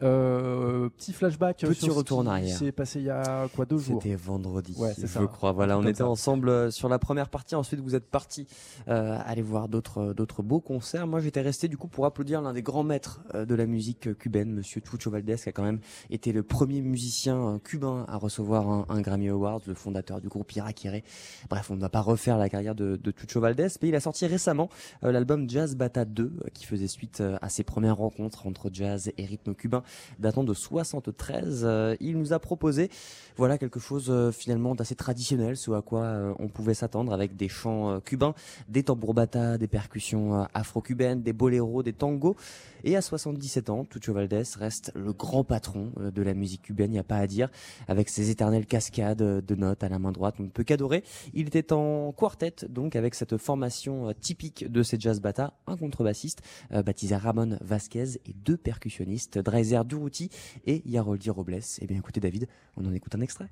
euh, petit flashback Petit sur ce retour en qui arrière. s'est passé il y a quoi deux jours? C'était vendredi, Ouais, je ça. crois. Voilà, on était ça. ensemble euh, sur la première partie. Ensuite, vous êtes partis euh, aller voir d'autres d'autres beaux concerts. Moi, j'étais resté du coup pour applaudir l'un des grands maîtres euh, de la musique euh, cubaine, Monsieur Chucho Qui a quand même été le premier musicien euh, cubain à recevoir un, Grammy Award, le fondateur du groupe Irakere. Bref, on ne va pas refaire la carrière de, de Valdés, mais il a sorti récemment euh, l'album Jazz Bata 2, euh, qui faisait suite à ses premières rencontres entre jazz et rythme cubain, datant de 73. Euh, il nous a proposé voilà quelque chose finalement d'assez traditionnel, ce à quoi on pouvait s'attendre avec des chants cubains, des tambour bata, des percussions afro-cubaines, des boléros, des tangos. Et à 77 ans, Tucho Valdés reste le grand patron euh, de la musique cubaine, il n'y a pas à dire, avec ses éternelles cascades euh, de notes à la main droite, on ne peut qu'adorer. Il était en quartet, donc avec cette formation euh, typique de ces jazz bata, un contrebassiste baptisé Ramon Vasquez et deux percussionnistes, Dreiser Durruti et Yaroldi Robles. Eh bien écoutez David, on en écoute un extrait.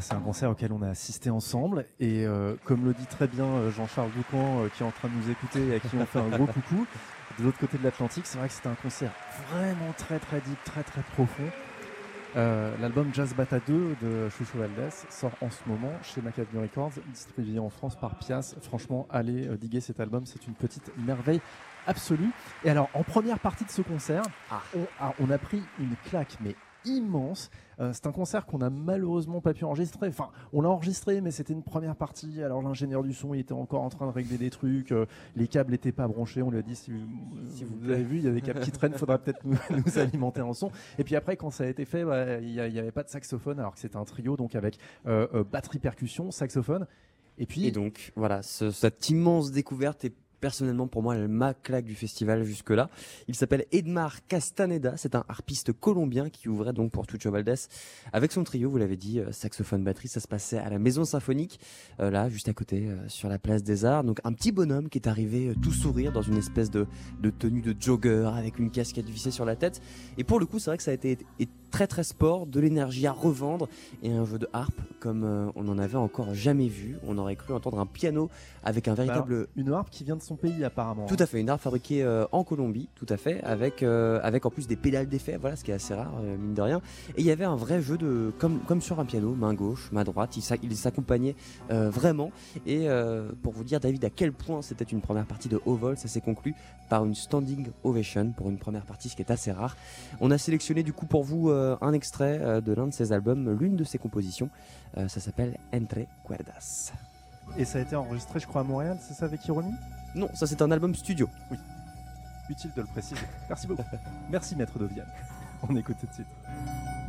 Voilà, c'est un concert auquel on a assisté ensemble. Et euh, comme le dit très bien euh, Jean-Charles Doucan, euh, qui est en train de nous écouter et à qui on fait un gros coucou, de l'autre côté de l'Atlantique, c'est vrai que c'était un concert vraiment très très deep, très très profond. Euh, L'album Jazz Bata 2 de Chouchou Valdez sort en ce moment chez Macadam Records, distribué en France par Pias. Franchement, allez diguer cet album, c'est une petite merveille absolue. Et alors, en première partie de ce concert, on, a, on a pris une claque, mais immense. Euh, c'est un concert qu'on a malheureusement pas pu enregistrer. Enfin, on l'a enregistré, mais c'était une première partie. Alors l'ingénieur du son, il était encore en train de régler des trucs. euh, les câbles n'étaient pas branchés. On lui a dit si vous, S'il vous vous avez vu, il y a des câbles qui traînent. Faudra peut-être nous, nous alimenter en son. Et puis après, quand ça a été fait, bah, il n'y avait pas de saxophone, alors que c'était un trio, donc avec euh, euh, batterie, percussion, saxophone. Et puis, Et donc, voilà, ce- cette immense découverte est personnellement pour moi ma claque du festival jusque-là. Il s'appelle Edmar Castaneda, c'est un harpiste colombien qui ouvrait donc pour Tucho Valdés avec son trio, vous l'avez dit, euh, saxophone, batterie, ça se passait à la Maison Symphonique, euh, là, juste à côté, euh, sur la place des Arts. Donc un petit bonhomme qui est arrivé tout sourire dans une espèce de, de tenue de jogger avec une casquette vissée sur la tête. Et pour le coup, c'est vrai que ça a été très très sport, de l'énergie à revendre et un jeu de harpe comme euh, on n'en avait encore jamais vu. On aurait cru entendre un piano avec un bah, véritable alors, une harpe qui vient de son pays apparemment. tout à fait, une harpe fabriquée euh, en Colombie, tout à fait, avec euh, avec en plus des pédales d'effet, voilà, ce qui est assez rare mine de rien. Et il y avait un vrai jeu de comme comme sur un piano, main gauche, main droite, il, s'a- il s'accompagnait vraiment. Et pour vous dire David à quel point c'était une première partie de haut vol, ça s'est conclu par une standing ovation pour une première partie, ce qui est assez rare. On a sélectionné du coup pour vous un extrait euh, de l'un de ses albums, l'une de ses compositions. Euh, ça s'appelle Entre Cuerdas. Et ça a été enregistré, je crois, à Montréal, c'est ça avec Ironie Non, ça c'est un album studio. Utile de le préciser. Merci beaucoup. Merci, maître Dovian. On écoute tout de suite.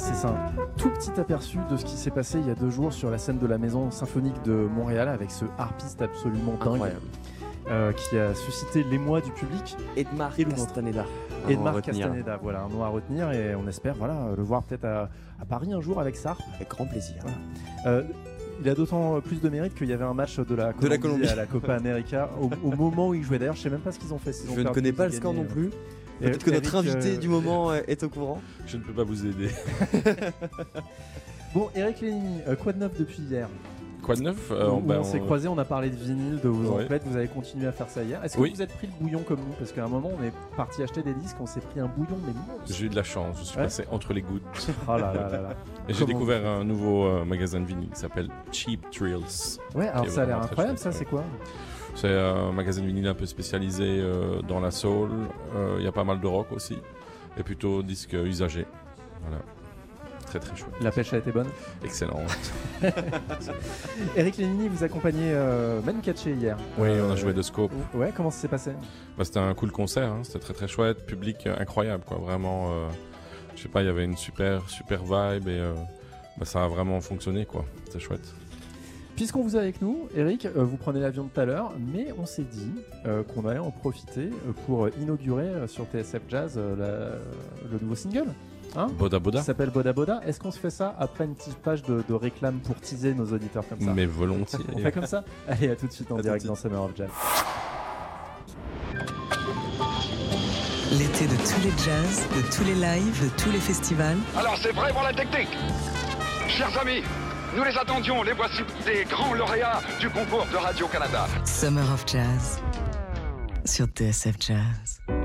C'est un tout petit aperçu de ce qui s'est passé il y a deux jours sur la scène de la Maison Symphonique de Montréal avec ce harpiste absolument dingue Incroyable. euh, qui a suscité l'émoi du public. Edmar Et. Castaneda. Retenir. Castaneda, voilà, un nom à retenir et on espère voilà, le voir peut-être à, à Paris un jour avec Sarp. Avec grand plaisir. Euh, il a d'autant plus de mérite qu'il y avait un match de la Colombie, De la Colombie. à la Copa América au, au moment où il jouait. D'ailleurs, je sais même pas ce qu'ils ont fait. ont Je ne connais pas le score non plus. Peut-être que notre invité euh, du moment est au courant. Je ne peux pas vous aider. Bon, Eric Lénini, euh, quoi de neuf depuis hier? Quoi de neuf Euh, Où ben, on s'est on- croisés, on a parlé de vinyle, de vos Ouais. emplettes, vous avez continué à faire ça hier. Est-ce que Oui. vous êtes pris le bouillon comme nous? Parce qu'à un moment, on est parti acheter des disques, on s'est pris un bouillon, mais. J'ai eu de la chance, je suis Ouais. passé entre les gouttes. Oh là là là là. Et j'ai découvert un nouveau euh, magasin de vinyle qui s'appelle Cheap Thrills. Ouais, alors ça a l'air incroyable, ça, c'est quoi? C'est un magasin de vinyle un peu spécialisé euh, dans la soul. Euh, Il y a pas mal de rock aussi. Et plutôt disques usagés. Voilà. Très très chouette. La pêche a été bonne Excellent. Eric Lénini, vous accompagnez euh, Manu Katché hier. Oui, on a Euh, joué de scope. Ouais, comment ça s'est passé? Bah, c'était un cool concert, hein. c'était très très chouette, public euh, incroyable quoi, vraiment. je sais pas, il y avait une super super vibe et bah, ça a vraiment fonctionné quoi. C'était chouette. Puisqu'on vous a avec nous, Eric, euh, vous prenez l'avion tout à l'heure, mais on s'est dit euh, qu'on allait en profiter euh, pour inaugurer euh, sur TSF Jazz euh, la- le nouveau single. Hein? Boda Boda. Qui s'appelle Boda Boda. Est-ce qu'on se fait ça après une petite page de, de réclame pour teaser nos auditeurs comme ça? Mais volontiers. On fait comme ça? Allez, à tout de suite en À direct de dans Summer of Jazz. L'été de tous les jazz, de tous les lives, de tous les festivals. Alors c'est vrai pour la technique? Chers amis, nous les attendions, les voici des grands lauréats du concours de Radio-Canada. Summer of Jazz sur TSF Jazz.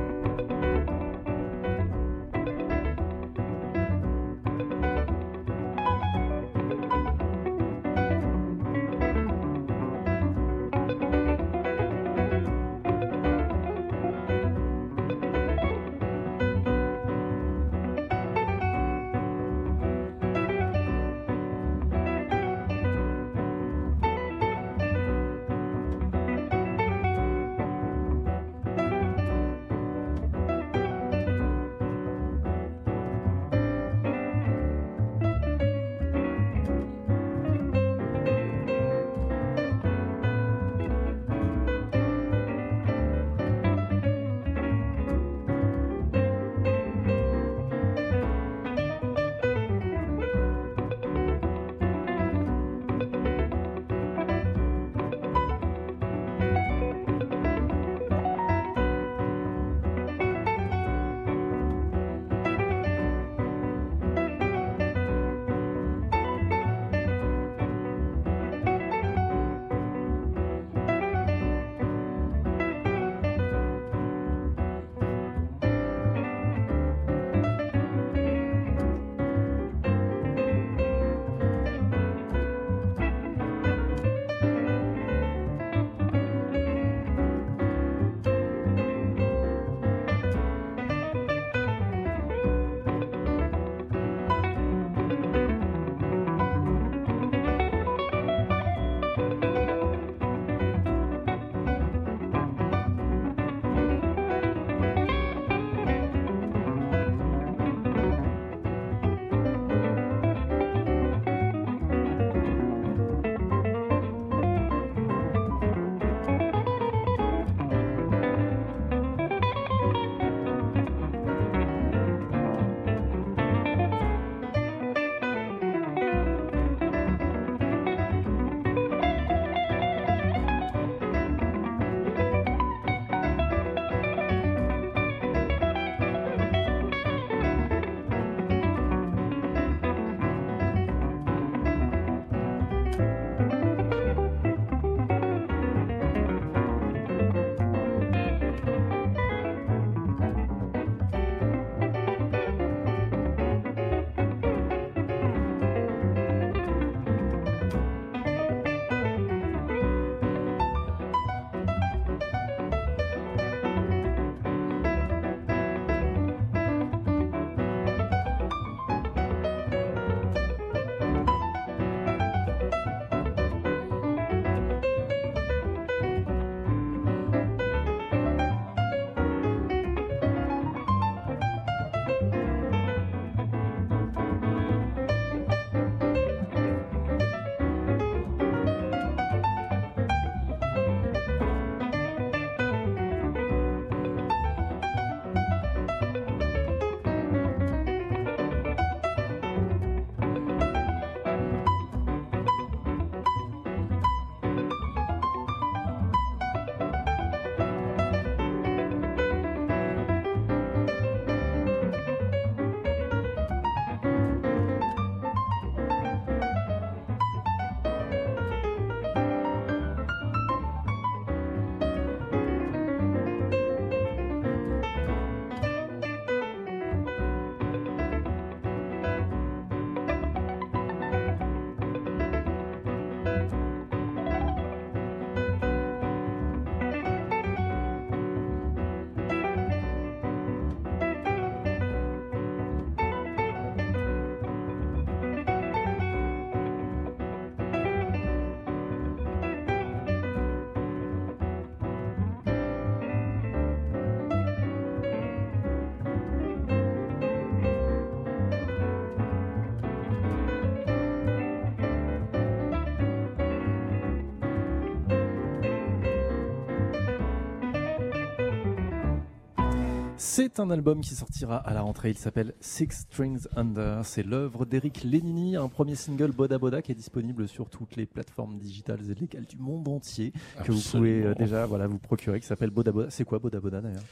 C'est un album qui sortira à la rentrée. Il s'appelle Six Strings Under. C'est l'œuvre d'Eric Lenini, un premier single Boda Boda qui est disponible sur toutes les plateformes digitales et légales du monde entier que vous pouvez euh, déjà voilà vous procurer. Qui s'appelle Boda Boda. C'est quoi Boda Boda d'ailleurs?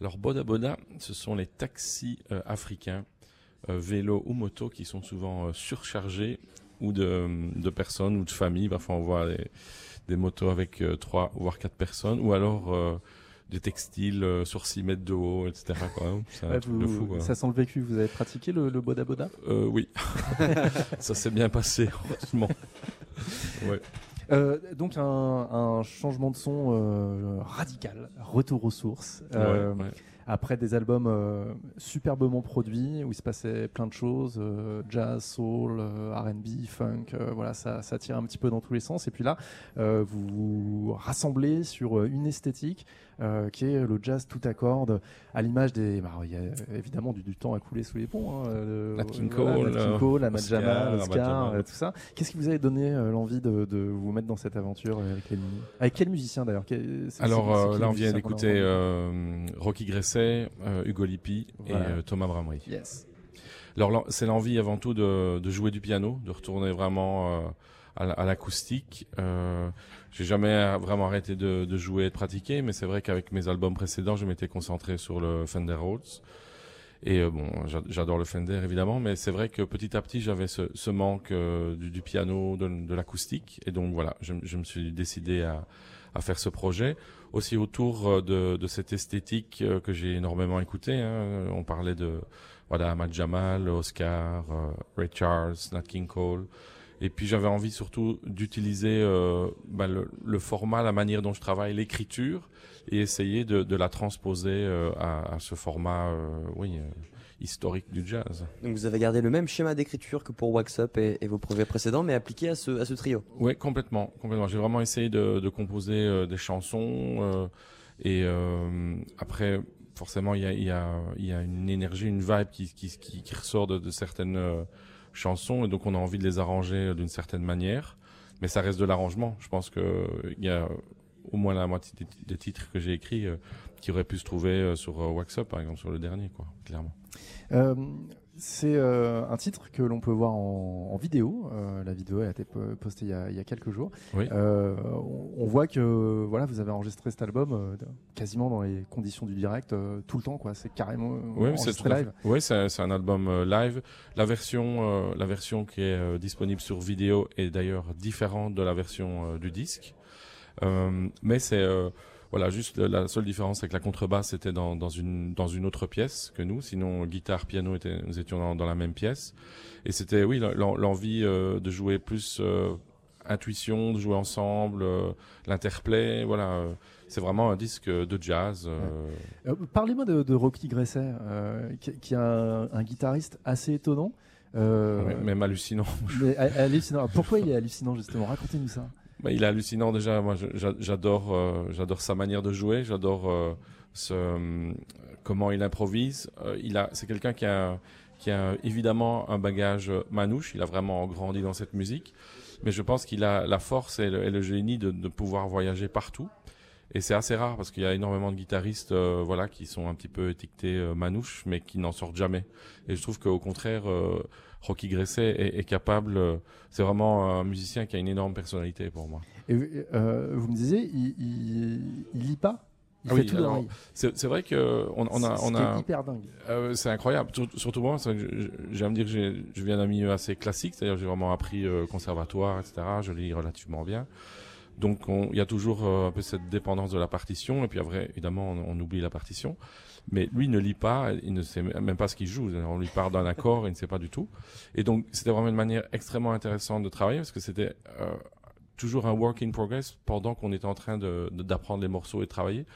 Alors Boda Boda, ce sont les taxis euh, africains, euh, vélos ou motos, qui sont souvent euh, surchargés ou de, de personnes ou de familles. Parfois on voit des, des motos avec trois voire quatre personnes, ou alors des textiles euh, sur 6 mètres de haut, etc. quoi. C'est un Ouais, truc vous- de fou. quoi. Ça sent le vécu. Vous avez pratiqué le, le Boda Boda? Euh, oui, ça s'est bien passé, heureusement. Ouais. Euh, donc un, un changement de son euh, radical, retour aux sources. Ouais. Après des albums euh, superbement produits où il se passait plein de choses, euh, jazz, soul, euh, R&B, funk, voilà, ça, ça tire un petit peu dans tous les sens. Et puis là, vous vous rassemblez sur une esthétique euh, qui est le jazz tout à cordes, à l'image des, bah, il y a évidemment du, du temps à couler sous les ponts. Hein, euh, Nat King voilà, Cole, Nat King euh, Ahmad Oscar, Jamal, Ahmad Oscar, tout ça. Qu'est-ce qui vous avait donné l'envie de, de vous mettre dans cette aventure avec les Avec quel musicien d'ailleurs? Alors là, le on vient d'écouter Rocky Gresset, Hugo Lippi Voilà. et Thomas Bramery. Yes. Alors c'est l'envie avant tout de, de jouer du piano, de retourner vraiment à la- à l'acoustique. Euh, J'ai jamais vraiment arrêté de, de jouer et de pratiquer, mais c'est vrai qu'avec mes albums précédents, je m'étais concentré sur le Fender Rhodes. Et euh, bon, j'a- j'adore le Fender évidemment, mais c'est vrai que petit à petit, j'avais ce, ce manque euh, du, du piano, de, l'acoustique, et donc voilà, je, je me suis décidé à, à faire ce projet. Aussi autour euh, de, de cette esthétique que j'ai énormément écouté. Hein. On parlait de voilà, Ahmad Jamal, Oscar, Ray Charles, Nat King Cole. Et puis j'avais envie surtout d'utiliser euh, bah, le, le format, la manière dont je travaille, l'écriture, et essayer de, de la transposer euh, à, à ce format, euh, oui, historique du jazz. Donc vous avez gardé le même schéma d'écriture que pour Wax Up et, et vos projets précédents, mais appliqué à ce, à ce trio? Oui, complètement, complètement. J'ai vraiment essayé de, de composer des chansons et après, forcément, il y a, il y, a, il y a une énergie, une vibe qui, qui, qui, qui ressort de, de certaines chansons et donc on a envie de les arranger d'une certaine manière, mais ça reste de l'arrangement. Je pense que euh, il y a au moins la moitié des, des titres que j'ai écrits euh, qui auraient pu se trouver euh, sur euh, Wax Up, par exemple, sur le dernier, quoi, clairement. C'est euh, un titre que l'on peut voir en, en vidéo. Euh, la vidéo a été po- postée il y a, il y a quelques jours. Oui. Euh, on, on voit que voilà, vous avez enregistré cet album quasiment dans les conditions du direct tout le temps. Quoi. C'est carrément Oui, c'est live. Oui, c'est un album live. La version, la version qui est disponible sur vidéo est d'ailleurs différente de la version du disque. Mais c'est voilà, juste euh, la seule différence, c'est que la contrebasse était dans, dans une dans une autre pièce que nous. Sinon, guitare, piano, était, nous étions dans, dans la même pièce. Et c'était oui l'en- l'envie euh, de jouer plus euh, intuition, de jouer ensemble, euh, l'interplay. Voilà, c'est vraiment un disque de jazz. Parlez-moi de, de Rocky Gresset, qui, qui est un, guitariste assez étonnant. Euh, même hallucinant. mais ha- hallucinant. Pourquoi il est hallucinant justement? Racontez-nous ça. Bah, il est hallucinant déjà. Moi, j'adore, euh, j'adore sa manière de jouer. J'adore euh, ce, euh, comment il improvise. Il a, c'est quelqu'un qui a, qui a évidemment un bagage manouche. Il a vraiment grandi dans cette musique, mais je pense qu'il a la force et le, génie de, pouvoir voyager partout. Et c'est assez rare parce qu'il y a énormément de guitaristes, voilà, qui sont un petit peu étiquetés manouches, mais qui n'en sortent jamais. Et je trouve qu'au contraire, Rocky Gresset est, est capable. euh, c'est vraiment un musicien qui a une énorme personnalité pour moi. Et euh, vous me disiez, il, il, il lit pas? Il Ah fait oui. C'est vrai que on, on a, C'est- on a hyper dingue. Euh, c'est incroyable. Sur- surtout moi, j'aime dire que je viens d'un milieu assez classique, c'est-à-dire que j'ai vraiment appris euh, conservatoire, etc. Je lis relativement bien. Donc on- il y a toujours euh, un peu cette dépendance de la partition, et puis après, évidemment, on, on oublie la partition. Mais lui ne lit pas, il ne sait même pas ce qu'il joue. On lui parle d'un accord, il ne sait pas du tout. Et donc c'était vraiment une manière extrêmement intéressante de travailler, parce que c'était euh, toujours un work in progress pendant qu'on était en train de- de- d'apprendre les morceaux et de travailler.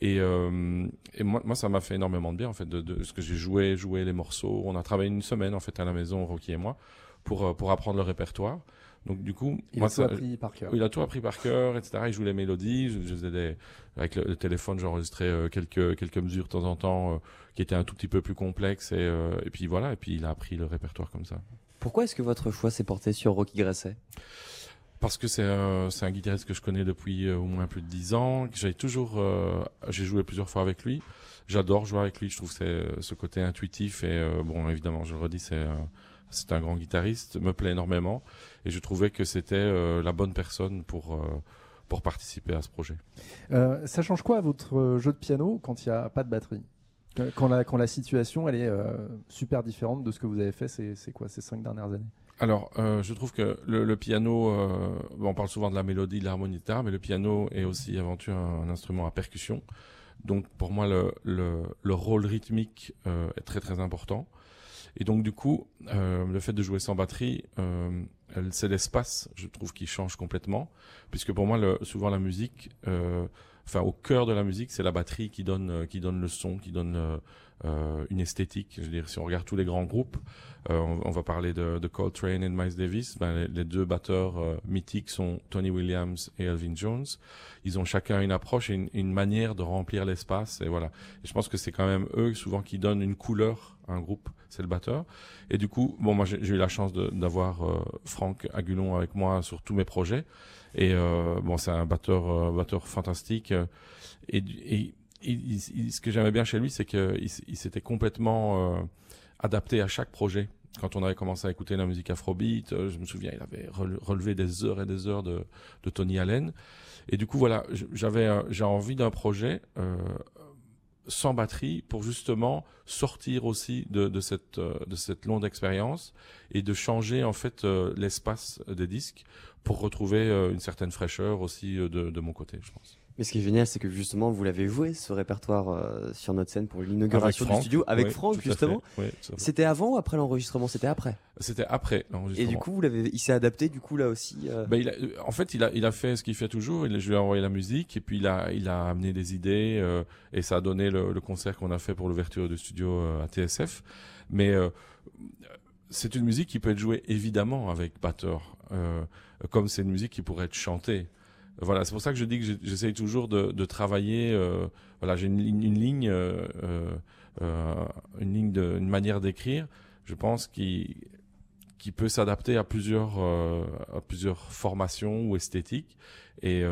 Et, euh, et moi, moi, ça m'a fait énormément de bien, en fait, de, de ce que j'ai joué, joué les morceaux. On a travaillé une semaine, en fait, à la maison, Rocky et moi, pour, euh, pour apprendre le répertoire. Donc, du coup, Il moi, a tout ça- appris par cœur. Il a tout appris par cœur, etc. Il joue les mélodies. Je, je faisais des, avec le, le téléphone, j'enregistrais euh, quelques, quelques mesures de temps en temps, euh, qui étaient un tout petit peu plus complexes. Et, euh, et puis voilà, et puis il a appris le répertoire comme ça. Pourquoi est-ce que votre choix s'est porté sur Rocky Gresset parce que c'est un, c'est un guitariste que je connais depuis euh, au moins plus de dix ans. J'ai toujours, euh, j'ai joué plusieurs fois avec lui. J'adore jouer avec lui. Je trouve c'est euh, ce côté intuitif et euh, bon, évidemment, je le redis, c'est euh, c'est un grand guitariste, me plaît énormément et je trouvais que c'était euh, la bonne personne pour euh, pour participer à ce projet. Euh, ça change quoi à votre jeu de piano quand il n'y a pas de batterie? Quand la, quand la situation elle est super différente de ce que vous avez fait ces, ces quoi ces cinq dernières années? Alors, euh, je trouve que le, le piano, euh, on parle souvent de la mélodie, de l'harmonie, etc., mais le piano est aussi avant tout un, un instrument à percussion. Donc, pour moi, le, le, le rôle rythmique euh, est très très important. Et donc, du coup, euh, le fait de jouer sans batterie, euh, c'est l'espace, je trouve, qui change complètement, puisque pour moi, le, souvent la musique, euh, enfin, au cœur de la musique, c'est la batterie qui donne, euh, qui donne le son, qui donne euh, euh, une esthétique. Je veux dire, si on regarde tous les grands groupes, on, on va parler de, de Coltrane et Miles Davis. Ben, les, deux batteurs mythiques sont Tony Williams et Elvin Jones. Ils ont chacun une approche et une, une manière de remplir l'espace. Et voilà. Et je pense que c'est quand même eux souvent qui donnent une couleur un groupe. C'est le batteur. Et du coup, bon, moi j'ai eu la chance d'avoir euh, Franck Agulon avec moi sur tous mes projets. Et euh, bon, c'est un batteur, euh, batteur fantastique. Et, ce que j'aimais bien chez lui, c'est qu'il s'était complètement euh, adapté à chaque projet. Quand on avait commencé à écouter la musique afrobeat, je me souviens, il avait rele- relevé des heures et des heures de, de Tony Allen. Et du coup, voilà, j'avais, j'ai envie d'un projet sans batterie pour justement sortir aussi de, de cette euh, de cette longue expérience et de changer en fait euh, l'espace des disques pour retrouver euh, une certaine fraîcheur aussi de, de mon côté, je pense. Mais ce qui est génial, c'est que justement, vous l'avez joué ce répertoire euh, sur notre scène pour l'inauguration du studio avec oui, Franck justement. oui. C'était avant ou après l'enregistrement? C'était après? C'était après Et l'enregistrement. du coup, vous l'avez, il s'est adapté du coup là aussi. euh, il a- euh, en fait, il a, il a fait ce qu'il fait toujours. Il, je lui ai envoyé la musique et puis il a, il a amené des idées euh, et ça a donné le, le concert qu'on a fait pour l'ouverture du studio à TSF. Mais c'est une musique qui peut être jouée évidemment avec batteur, comme c'est une musique qui pourrait être chantée. Voilà, c'est pour ça que je dis que j'essaye toujours de, travailler. euh, voilà, j'ai une, ligne- une ligne, euh, euh, une ligne de, une manière d'écrire. Je pense qui qui peut s'adapter à plusieurs à plusieurs formations ou esthétiques. Et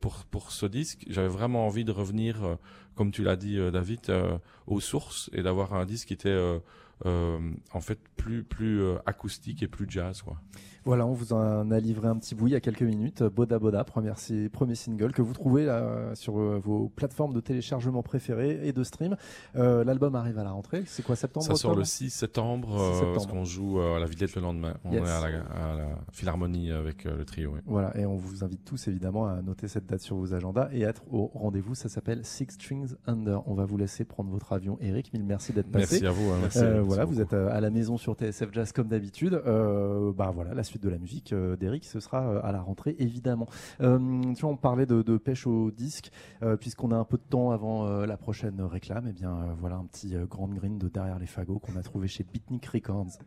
pour pour ce disque, j'avais vraiment envie de revenir, comme tu l'as dit, David, aux sources et d'avoir un disque qui était en fait plus plus acoustique et plus jazz, quoi. Voilà, on vous en a livré un petit bout il y a quelques minutes. Boda Boda, premier single que vous trouvez là, sur euh, vos plateformes de téléchargement préférées et de stream. Euh, L'album arrive à la rentrée. C'est quoi, septembre Ça sort le 6 septembre, 6 euh, septembre. parce qu'on joue euh, à la Villette le lendemain. On Yes. est à la, à la Philharmonie avec euh, le trio. oui. Voilà, et on vous invite tous évidemment à noter cette date sur vos agendas et à être au rendez-vous. Ça s'appelle Six Strings Under. On va vous laisser prendre votre avion, Eric. Mille merci d'être passé. Merci à vous, hein, merci, Euh, merci voilà, beaucoup. vous êtes euh, à la maison sur TSF Jazz comme d'habitude. Euh, bah voilà, la suite de la musique euh, d'Eric, ce sera euh, à la rentrée évidemment. Euh, tu vois, on parlait de, pêche au disque, puisqu'on a un peu de temps avant la prochaine réclame. Et bien euh, voilà un petit Grand Green de derrière les fagots qu'on a trouvé chez Beatnik Records.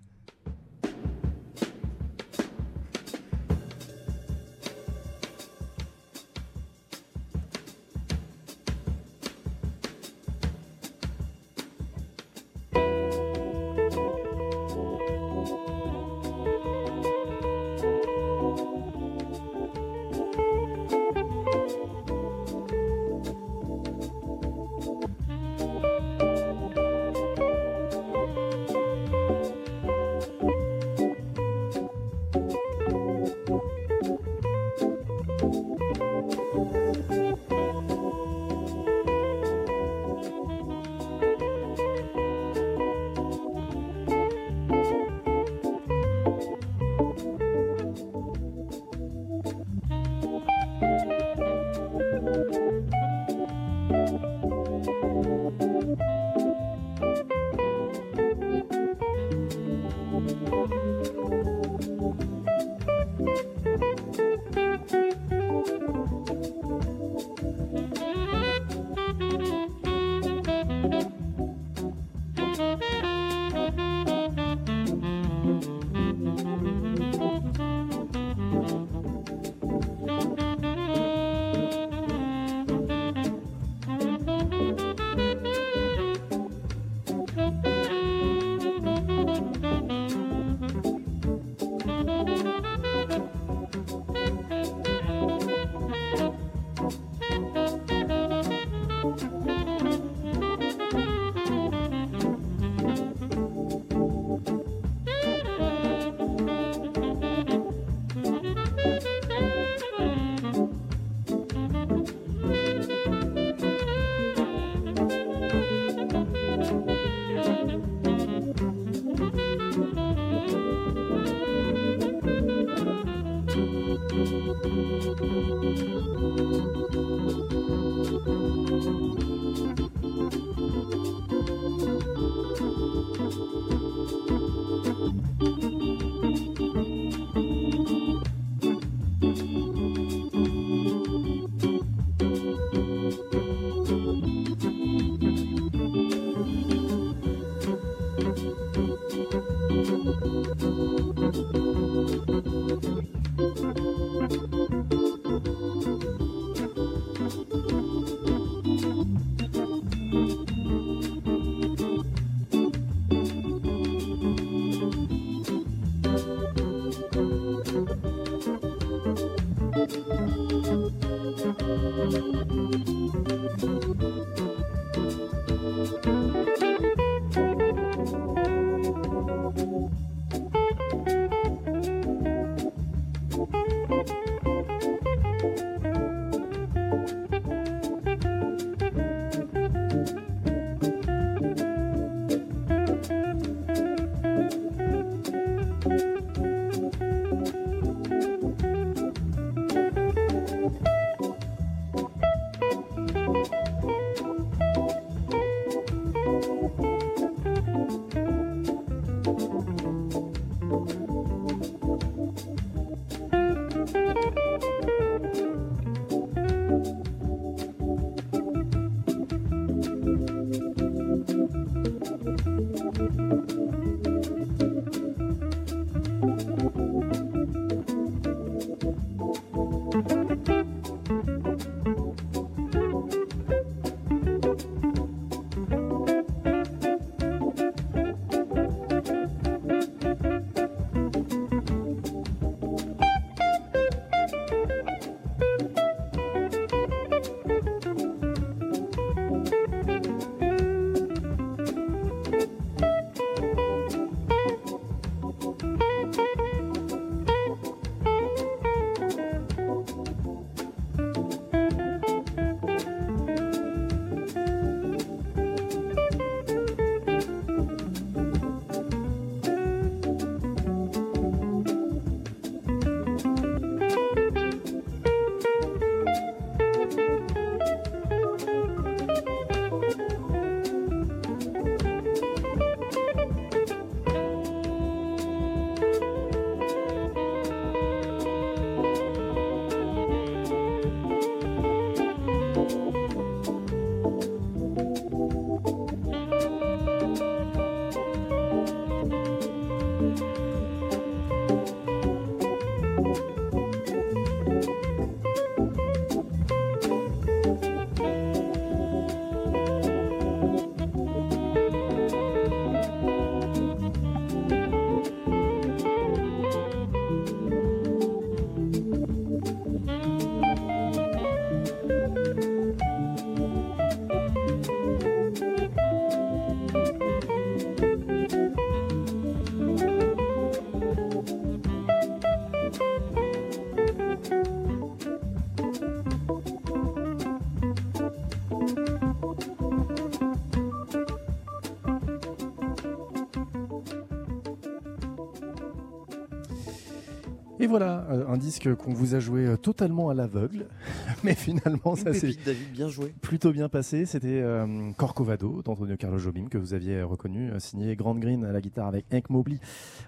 Et voilà, euh, un disque qu'on vous a joué euh, totalement à l'aveugle, mais finalement ça s'est pépite, David, bien joué. plutôt bien passé. C'était euh, Corcovado d'Antonio Carlo Jobim que vous aviez reconnu, euh, signé Grand Green à la guitare avec Hank Mobley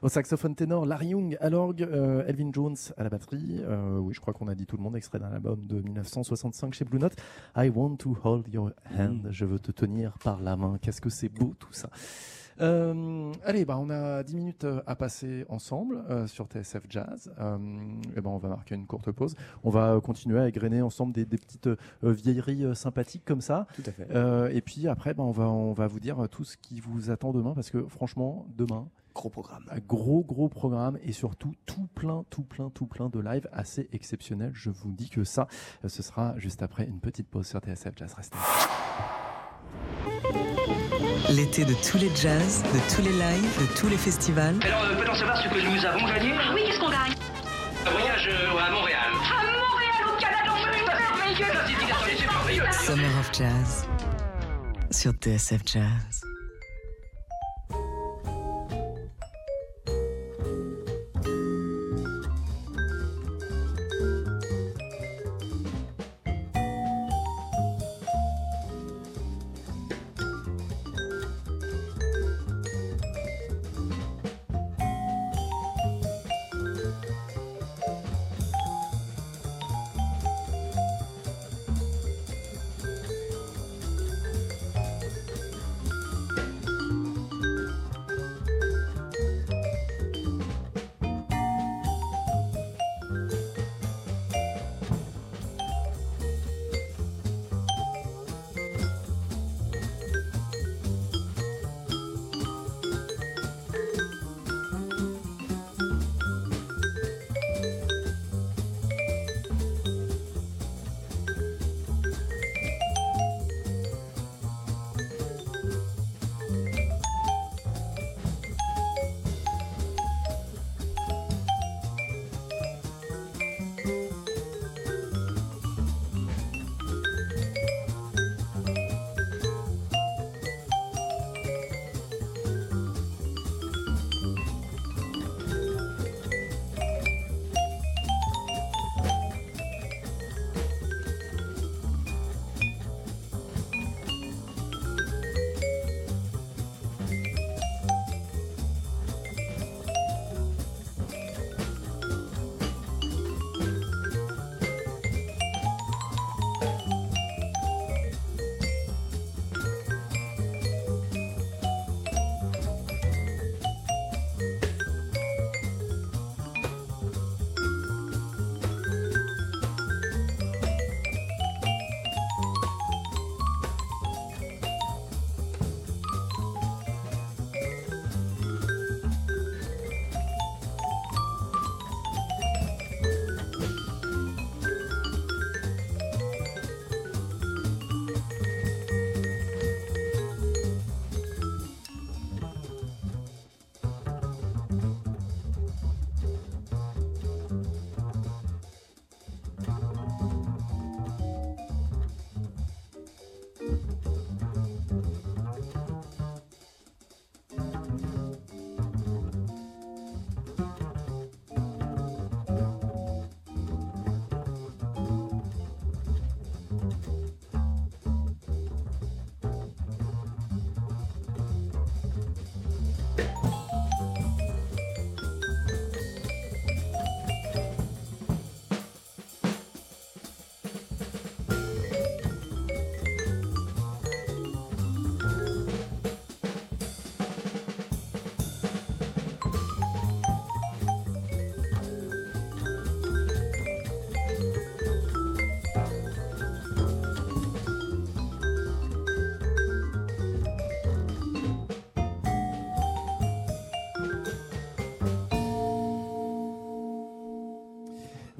au saxophone ténor, Larry Young à l'orgue, euh, Elvin Jones à la batterie. Euh, oui, je crois qu'on a dit tout le monde, extrait d'un album de 1965 chez Blue Note. I want to hold your hand, je veux te tenir par la main. Qu'est-ce que c'est beau tout ça. Euh, allez, bah on a 10 minutes euh, à passer ensemble euh, sur TSF Jazz. Euh, et ben on va marquer une courte pause. On va continuer à égrener ensemble des, des petites vieilleries sympathiques comme ça. Tout à fait. Et puis après, ben on va on va vous dire tout ce qui vous attend demain parce que franchement, demain, Gros programme. gros gros programme et surtout tout plein tout plein tout plein de live assez exceptionnel. Je vous dis que ça, ce sera juste après une petite pause sur TSF Jazz. Restez. L'été de tous les jazz, de tous les lives, de tous les festivals. Alors, euh, peut-on savoir ce que nous avons gagné? Ah oui, qu'est-ce qu'on gagne? Un voyage euh, à Montréal. À Montréal, au Canada, attendez, c'est merveilleux. Summer of Jazz sur TSF Jazz.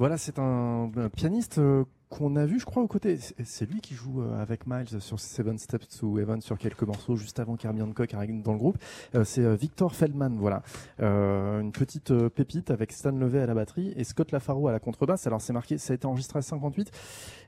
Voilà, c'est un, pianiste euh, qu'on a vu, je crois, aux côtés. C'est- lui qui joue euh, avec Miles sur Seven Steps to Heaven sur quelques morceaux juste avant qu'Herbie Hancock arrive dans le groupe. Euh, c'est euh, Victor Feldman, voilà. Une petite pépite avec Stan Levet à la batterie et Scott Lafaro à la contrebasse. Alors c'est marqué, ça a été enregistré à 58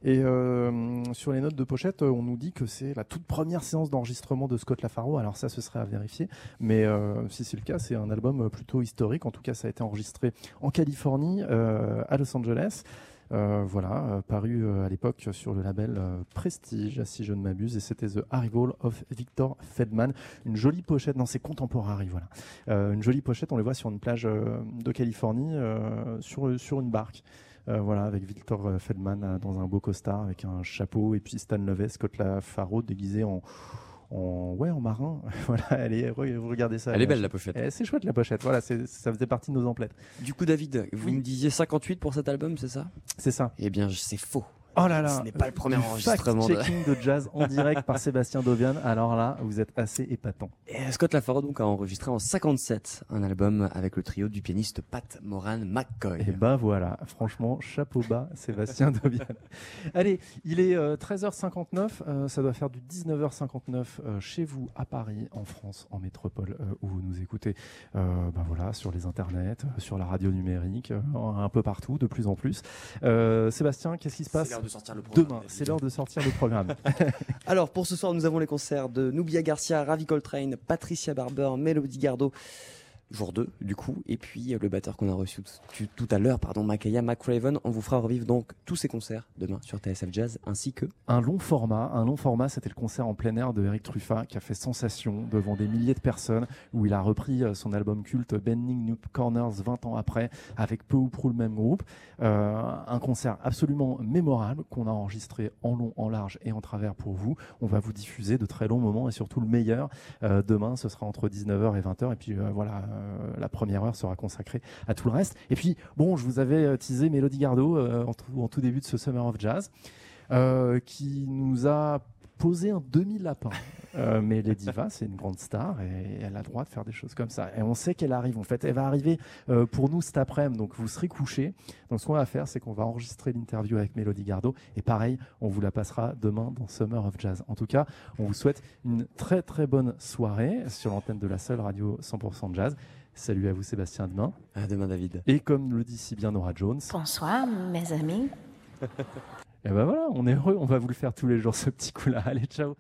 et euh, sur les notes de pochette, on nous dit que c'est la toute première séance d'enregistrement de Scott Lafaro. Alors ça, ce serait à vérifier, mais euh, si c'est le cas, c'est un album plutôt historique. En tout cas, ça a été enregistré en Californie, euh, à Los Angeles. Euh, voilà, euh, paru euh, à l'époque sur le label Prestige, si je ne m'abuse, et c'était The Arrival of Victor Feldman. Une jolie pochette, non, c'est Contemporary, voilà. Une jolie pochette, on les voit sur une plage de Californie, sur, sur une barque. Voilà, avec Victor Feldman dans un beau costard, avec un chapeau, et puis Stan Levet, Scott Lafaro déguisé en, en, ouais, en marin. voilà, allez, re- regardez ça. Elle est belle, la pochette. Eh, c'est chouette la pochette, voilà, ça faisait partie de nos emplettes. Du coup, David, vous me disiez 58 pour cet album, c'est ça? C'est ça. Eh bien, c'est faux. Oh là là, Ce n'est pas le premier du enregistrement. de- Fact-checking de... jazz en direct par Sébastien Dovian. Alors là, vous êtes assez épatant. Et Scott Lafaro donc a enregistré en 57 un album avec le trio du pianiste Pat Moran McCoy. Et bah voilà, franchement, chapeau bas, Sébastien Dovian. Allez, il est euh, 13h59, euh, ça doit faire du 19h59 euh, chez vous à Paris, en France, en métropole, euh, où vous nous écoutez, euh, bah voilà, sur les internets, euh, sur la radio numérique, euh, un peu partout, de plus en plus. Euh, Sébastien, qu'est-ce qui se passe de sortir le programme, Demain, c'est l'heure de sortir le programme. Alors pour ce soir, nous avons les concerts de Nubia Garcia, Ravi Coltrane, Patricia Barber, Melody Gardot. Jour 2 du coup, et puis euh, le batteur qu'on a reçu tout, à l'heure, pardon, Makaya McRaven. On vous fera revivre donc tous ces concerts demain sur TSF Jazz, ainsi que un long format. Un long format, c'était le concert en plein air de Eric Truffat qui a fait sensation devant des milliers de personnes où il a repris euh, son album culte Bending New Corners 20 ans après avec peu ou prou le même groupe. Euh, un concert absolument mémorable qu'on a enregistré en long, en large et en travers pour vous. On va vous diffuser de très longs moments et surtout le meilleur. Demain, ce sera entre 19h et 20h. Et puis voilà, la première heure sera consacrée à tout le reste. Et puis, bon, je vous avais euh, teasé Mélodie Gardot euh, en, tout, début de ce Summer of Jazz euh, qui nous a posé un demi-lapin. Euh, mais Lady Diva, c'est une grande star et elle a le droit de faire des choses comme ça. Et on sait qu'elle arrive. En fait, elle va arriver euh, pour nous cet après-midi, donc vous serez couchés. Donc ce qu'on va faire, c'est qu'on va enregistrer l'interview avec Mélodie Gardot et pareil, on vous la passera demain dans Summer of Jazz. En tout cas, on vous souhaite une très très bonne soirée sur l'antenne de la seule radio 100% Jazz. Salut à vous Sébastien, à demain. À demain David. Et comme le dit si bien Nora Jones. Bonsoir, mes amis. Et ben voilà, on est heureux, on va vous le faire tous les jours ce petit coup-là. Allez, ciao.